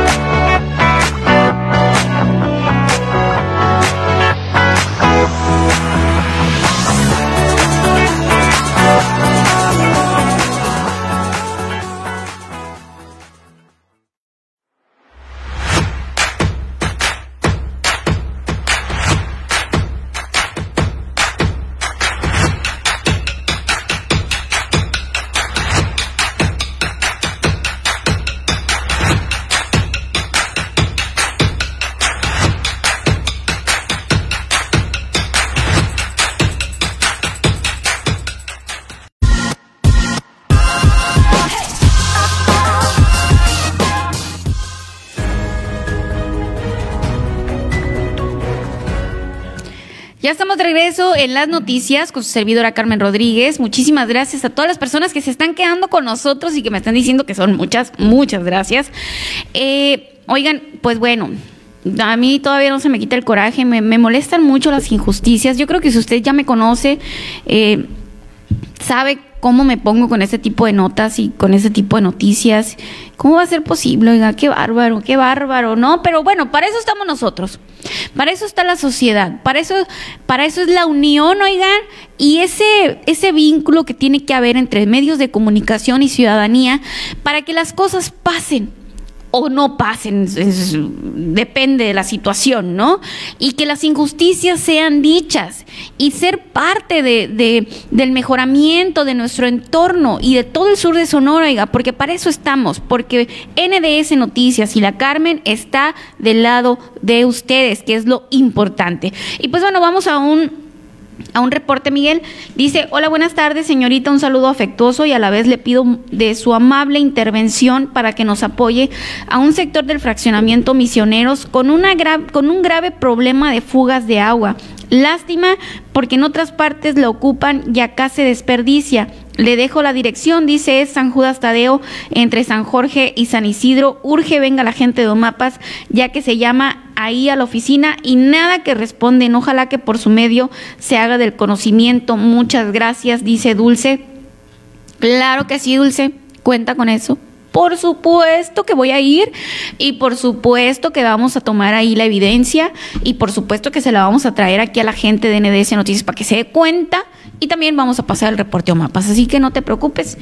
Regreso en las noticias con su servidora Carmen Rodríguez. Muchísimas gracias a todas las personas que se están quedando con nosotros y que me están diciendo que son muchas, muchas gracias. Eh, oigan, pues bueno, a mí todavía no se me quita el coraje, me, me molestan mucho las injusticias. Yo creo que si usted ya me conoce, eh, sabe cómo me pongo con ese tipo de notas y con ese tipo de noticias. ¿Cómo va a ser posible? Oiga, qué bárbaro, qué bárbaro, ¿no? Pero bueno, para eso estamos nosotros. Para eso está la sociedad. Para eso, para eso es la unión, oigan, y ese, ese vínculo que tiene que haber entre medios de comunicación y ciudadanía para que las cosas pasen o no pasen, depende de la situación, ¿no? Y que las injusticias sean dichas y ser parte de, de- del mejoramiento de nuestro entorno y de todo el sur de Sonora, oiga, porque para eso estamos, porque NDS Noticias y la Carmen está del lado de ustedes, que es lo importante. Y pues bueno, vamos a un a un reporte, Miguel. Dice, hola, buenas tardes, señorita, un saludo afectuoso y a la vez le pido de su amable intervención para que nos apoye a un sector del fraccionamiento misioneros con, una con un grave problema de fugas de agua. Lástima porque en otras partes la ocupan y acá se desperdicia. Le dejo la dirección, dice es San Judas Tadeo, entre San Jorge y San Isidro. Urge venga la gente de Omapas, ya que se llama ahí a la oficina y nada que responden. Ojalá que por su medio se haga del conocimiento. Muchas gracias, dice Dulce. Claro que sí, Dulce, cuenta con eso. Por supuesto que voy a ir y por supuesto que vamos a tomar ahí la evidencia y por supuesto que se la vamos a traer aquí a la gente de NDS Noticias para que se dé cuenta y también vamos a pasar el reporte a mapas, así que no te preocupes.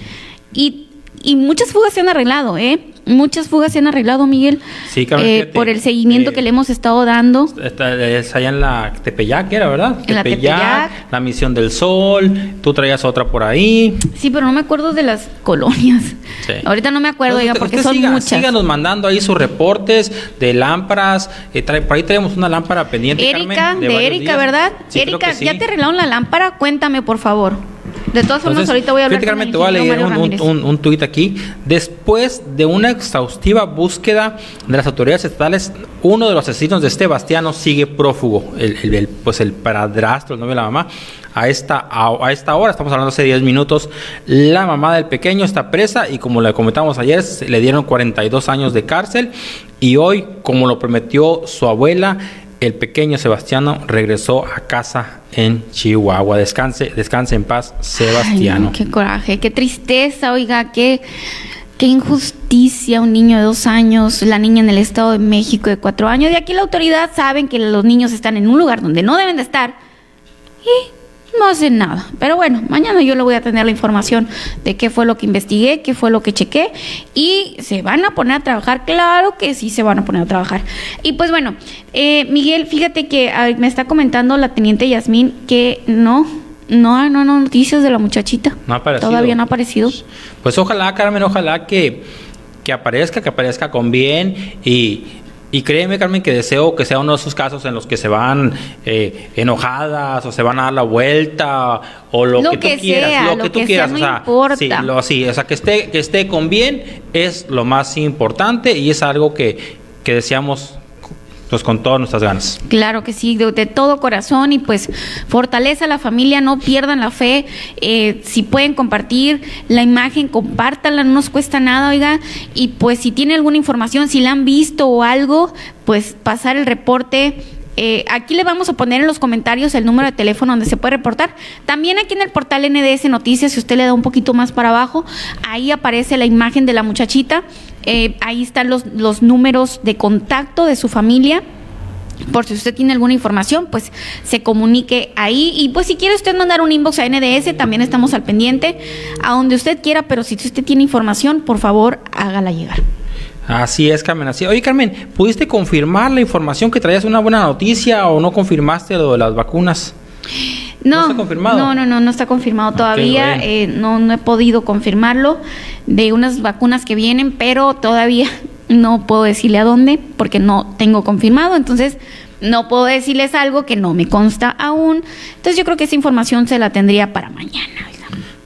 Y, y muchas fugas se han arreglado, ¿eh? Muchas fugas se han arreglado, Miguel, Sí, Carmen, eh, fíjate, por el seguimiento eh, que le hemos estado dando. Esta es allá en la Tepeyac, era, ¿verdad? En la Tepeyac. la Misión del Sol, tú traías otra por ahí. Sí, pero no me acuerdo de las colonias. Sí. Ahorita no me acuerdo, usted- porque usted son siga- muchas. Síganos mandando ahí sus reportes de lámparas. eh, trae- por ahí tenemos una lámpara pendiente. Erika, Carmen, de, Erika, días. ¿verdad? Sí, Erika, sí. ¿ya te arreglaron la lámpara? Cuéntame, por favor. De todas formas, Entonces, ahorita voy a hablar fíjate, con Carmen, el te voy a leer un, un, Ramírez. un, un tuit aquí. Después de una exhaustiva búsqueda de las autoridades estatales, uno de los asesinos de Sebastiano sigue prófugo. El, el- el, pues el padrastro, el novio de la mamá. A esta, a, a esta hora, estamos hablando hace 10 minutos, la mamá del pequeño está presa y como le comentamos ayer, le dieron 42 años de cárcel y hoy, como lo prometió su abuela, el pequeño Sebastiano regresó a casa en Chihuahua. Descanse, descanse en paz, Sebastiano. Ay, qué coraje, qué tristeza, oiga, qué, qué injusticia. Un niño de dos años, la niña en el Estado de México de cuatro años. Y aquí la autoridad saben que los niños están en un lugar donde no deben de estar y no hacen nada. Pero bueno, mañana yo le voy a tener la información de qué fue lo que investigué, qué fue lo que chequé y se van a poner a trabajar. Claro que sí se van a poner a trabajar. Y pues bueno, eh, Miguel, fíjate que ay, me está comentando la teniente Yasmín que no, no, no, no noticias de la muchachita. No ha aparecido. Todavía no ha aparecido. Pues ojalá, Carmen, ojalá que, que aparezca, que aparezca con bien y, y créeme, Carmen, que deseo que sea uno de esos casos en los que se van eh, enojadas o se van a dar la vuelta o lo, Lo que, que tú quieras, sea, lo lo que tú que quieras, sea, o no sea, importa. sí, lo, sí, o sea, que esté, que esté con bien es lo más importante y es algo que, que deseamos pues con todas nuestras ganas. Claro que sí, de, todo corazón y pues fortaleza a la familia, no pierdan la fe, eh, si pueden compartir la imagen, compártanla, no nos cuesta nada, oiga, y pues si tiene alguna información, si la han visto o algo, pues pasar el reporte. Eh, aquí le vamos a poner en los comentarios el número de teléfono donde se puede reportar. También aquí en el portal NDS Noticias, si usted le da un poquito más para abajo, ahí aparece la imagen de la muchachita. Eh, ahí están los, los números de contacto de su familia por si usted tiene alguna información, pues se comunique ahí. Y pues si quiere usted mandar un inbox a NDS, también estamos al pendiente, a donde usted quiera, pero si usted tiene información, por favor, hágala llegar. Así es, Carmen. Así. Oye, Carmen, ¿pudiste confirmar la información que traías una buena noticia o no confirmaste lo de las vacunas? No, ¿No está confirmado? No, no, no, no está confirmado todavía. eh, no, no he podido confirmarlo de unas vacunas que vienen, pero todavía no puedo decirle a dónde porque no tengo confirmado. Entonces, no puedo decirles algo que no me consta aún. Entonces, yo creo que esa información se la tendría para mañana.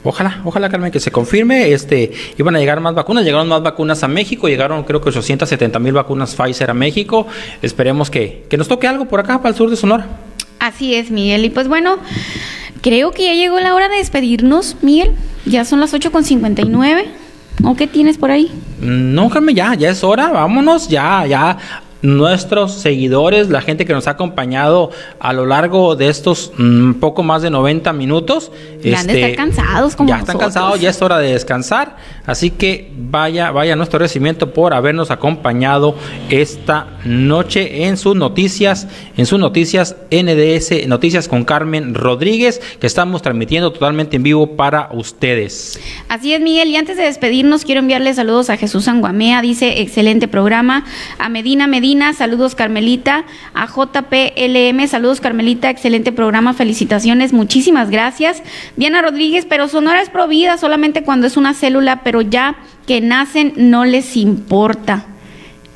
Ojalá, ojalá, Carmen, que se confirme. Este, iban a llegar más vacunas, llegaron más vacunas a México, llegaron creo que 870 mil vacunas Pfizer a México. Esperemos que, que nos toque algo por acá, para el sur de Sonora. Así es, Miguel. Y pues bueno, creo que ya llegó la hora de despedirnos, Miguel. Ya son las 8.59. ¿O qué tienes por ahí? No, Carmen, ya, ya es hora, vámonos, ya, ya nuestros seguidores, la gente que nos ha acompañado a lo largo de estos mm, poco más de 90 minutos. Ya de este, estar cansados como Ya están cansados, ya es hora de descansar. Así que vaya, vaya nuestro agradecimiento por habernos acompañado esta noche en sus noticias, en sus noticias NDS, Noticias con Carmen Rodríguez, que estamos transmitiendo totalmente en vivo para ustedes. Así es, Miguel. Y antes de despedirnos, quiero enviarle saludos a Jesús Anguamea, dice excelente programa. A Medina Medina, saludos Carmelita. A JPLM, saludos Carmelita, excelente programa, felicitaciones, muchísimas gracias. Diana Rodríguez, pero Sonora es provida solamente cuando es una célula, pero ya que nacen no les importa.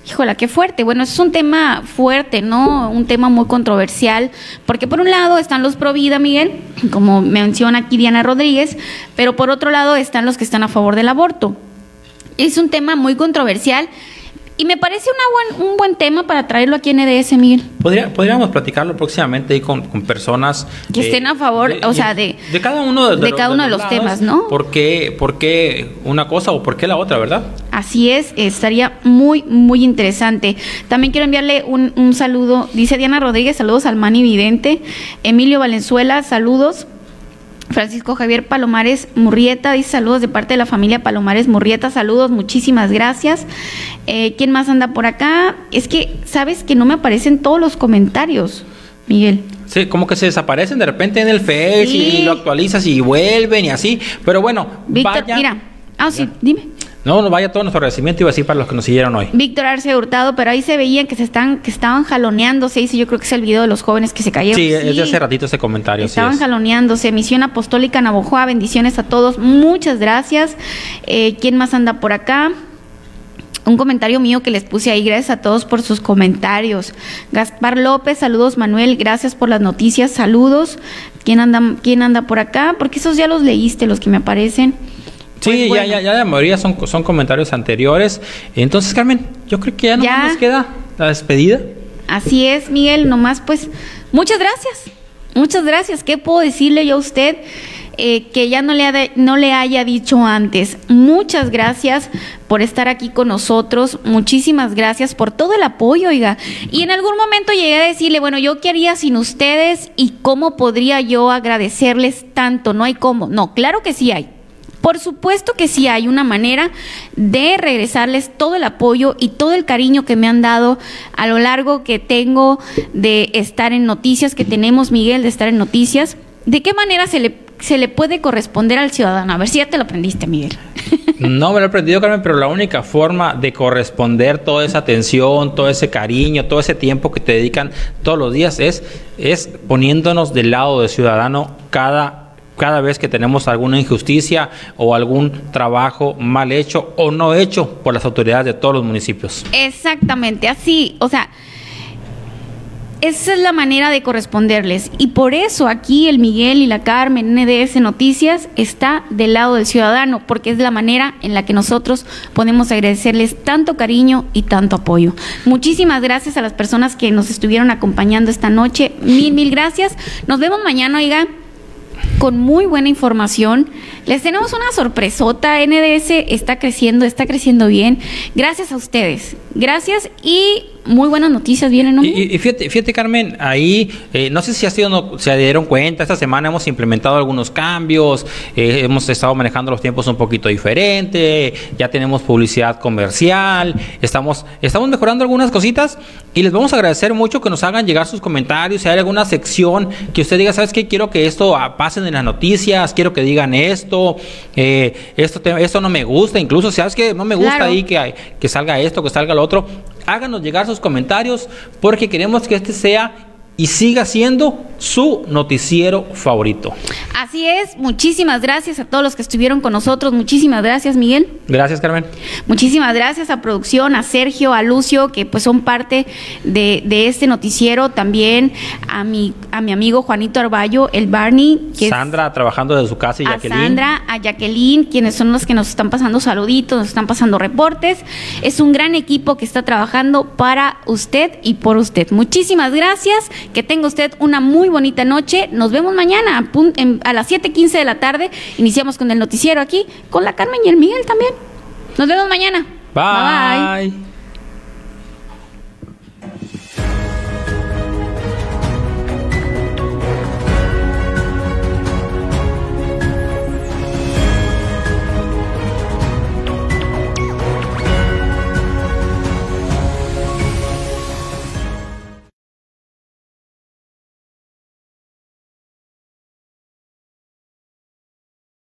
Híjola, qué fuerte. Bueno, es un tema fuerte, ¿no? Un tema muy controversial, porque por un lado están los pro vida, Miguel, como menciona aquí Diana Rodríguez, pero por otro lado están los que están a favor del aborto. Es un tema muy controversial y me parece una buen, un buen tema para traerlo aquí en EDS, Miguel. Podría- podríamos platicarlo próximamente ahí con, con personas Que estén a favor, o sea, de- de cada uno de, de cada uno de los temas, ¿no? ¿Por qué, por qué una cosa o por qué la otra, verdad? Así es, estaría muy, muy interesante. También quiero enviarle un, un saludo, dice Diana Rodríguez, saludos al Mani Vidente, Emilio Valenzuela, saludos. Francisco Javier Palomares Murrieta dice saludos de parte de la familia Palomares Murrieta, saludos, muchísimas gracias. Eh, ¿Quién más anda por acá? Es que, ¿sabes que no me aparecen todos los comentarios, Miguel? Sí, como que se desaparecen de repente en el Face Sí. y lo actualizas y vuelven y así. Pero bueno, Víctor, vaya. mira. Ah, sí, dime. No, no vaya todo nuestro agradecimiento, iba a decir para los que nos siguieron hoy. Víctor Arce Hurtado, pero ahí se veían que se están, que estaban jaloneándose, dice yo creo que es el video de los jóvenes que se cayeron. Sí, es de hace ratito ese comentario. sí Estaban es. jaloneándose. Misión Apostólica Navojoa, bendiciones a todos. Muchas gracias. Eh, ¿Quién más anda por acá? Un comentario mío que les puse ahí. Gracias a todos por sus comentarios. Gaspar López, saludos Manuel. Gracias por las noticias. Saludos. ¿Quién anda, quién anda por acá? Porque esos ya los leíste, los que me aparecen. Sí, Pues ya, bueno. ya, ya la mayoría son, son comentarios anteriores. Entonces, Carmen, yo creo que ya no Ya. nos queda la despedida. Así es, Miguel, nomás pues muchas gracias. Muchas gracias. ¿Qué puedo decirle yo a usted eh, que ya no le, ha de- no le haya dicho antes? Muchas gracias por estar aquí con nosotros. Muchísimas gracias por todo el apoyo, oiga. Y en algún momento llegué a decirle, bueno, yo qué haría sin ustedes y cómo podría yo agradecerles tanto. No hay cómo. No, claro que sí hay. Por supuesto que sí hay una manera de regresarles todo el apoyo y todo el cariño que me han dado a lo largo que tengo de estar en noticias, que tenemos, Miguel, de estar en noticias. ¿De qué manera se le, se le puede corresponder al ciudadano? A ver si ya te lo aprendiste, Miguel. No me lo he aprendido, Carmen, pero la única forma de corresponder toda esa atención, todo ese cariño, todo ese tiempo que te dedican todos los días es, es poniéndonos del lado del ciudadano cada cada vez que tenemos alguna injusticia o algún trabajo mal hecho o no hecho por las autoridades de todos los municipios. Exactamente, así, o sea, esa es la manera de corresponderles. Y por eso aquí el Miguel y la Carmen, NDS Noticias, está del lado del ciudadano, porque es la manera en la que nosotros podemos agradecerles tanto cariño y tanto apoyo. Muchísimas gracias a las personas que nos estuvieron acompañando esta noche. Mil, mil gracias. Nos vemos mañana, oiga con muy buena información. Les tenemos una sorpresota. NDS está creciendo, está creciendo bien. Gracias a ustedes. Gracias y muy buenas noticias vienen. ¿no? Y, y- fíjate, fíjate, Carmen, ahí eh, no sé si ha sido, no- se dieron cuenta, esta semana hemos implementado algunos cambios, eh, hemos estado manejando los tiempos un poquito diferente, ya tenemos publicidad comercial, estamos, estamos mejorando algunas cositas y les vamos a agradecer mucho que nos hagan llegar sus comentarios, si hay alguna sección que usted diga, ¿sabes qué? Quiero que esto ah, pasen en las noticias, quiero que digan esto, eh, esto, te- esto no me gusta, incluso, ¿sabes que No me gusta Claro. ahí que, que salga esto, que salga lo otro. Háganos llegar sus comentarios porque queremos que este sea y siga siendo su noticiero favorito. Así es. Muchísimas gracias a todos los que estuvieron con nosotros. Muchísimas gracias, Miguel. Gracias, Carmen. Muchísimas gracias a producción, a Sergio, a Lucio, que pues son parte de, de este noticiero. También a mi, a mi amigo Juanito Arballo, el Barney, que es- Sandra trabajando desde su casa y a Jacqueline. Sandra, a Jacqueline, quienes son los que nos están pasando saluditos, nos están pasando reportes. Es un gran equipo que está trabajando para usted y por usted. Muchísimas gracias. Que tenga usted una muy bonita noche. Nos vemos mañana a, en- a las 7:15 de la tarde. Iniciamos con el noticiero aquí, con la Carmen y el Miguel también. Nos vemos mañana. Bye. bye.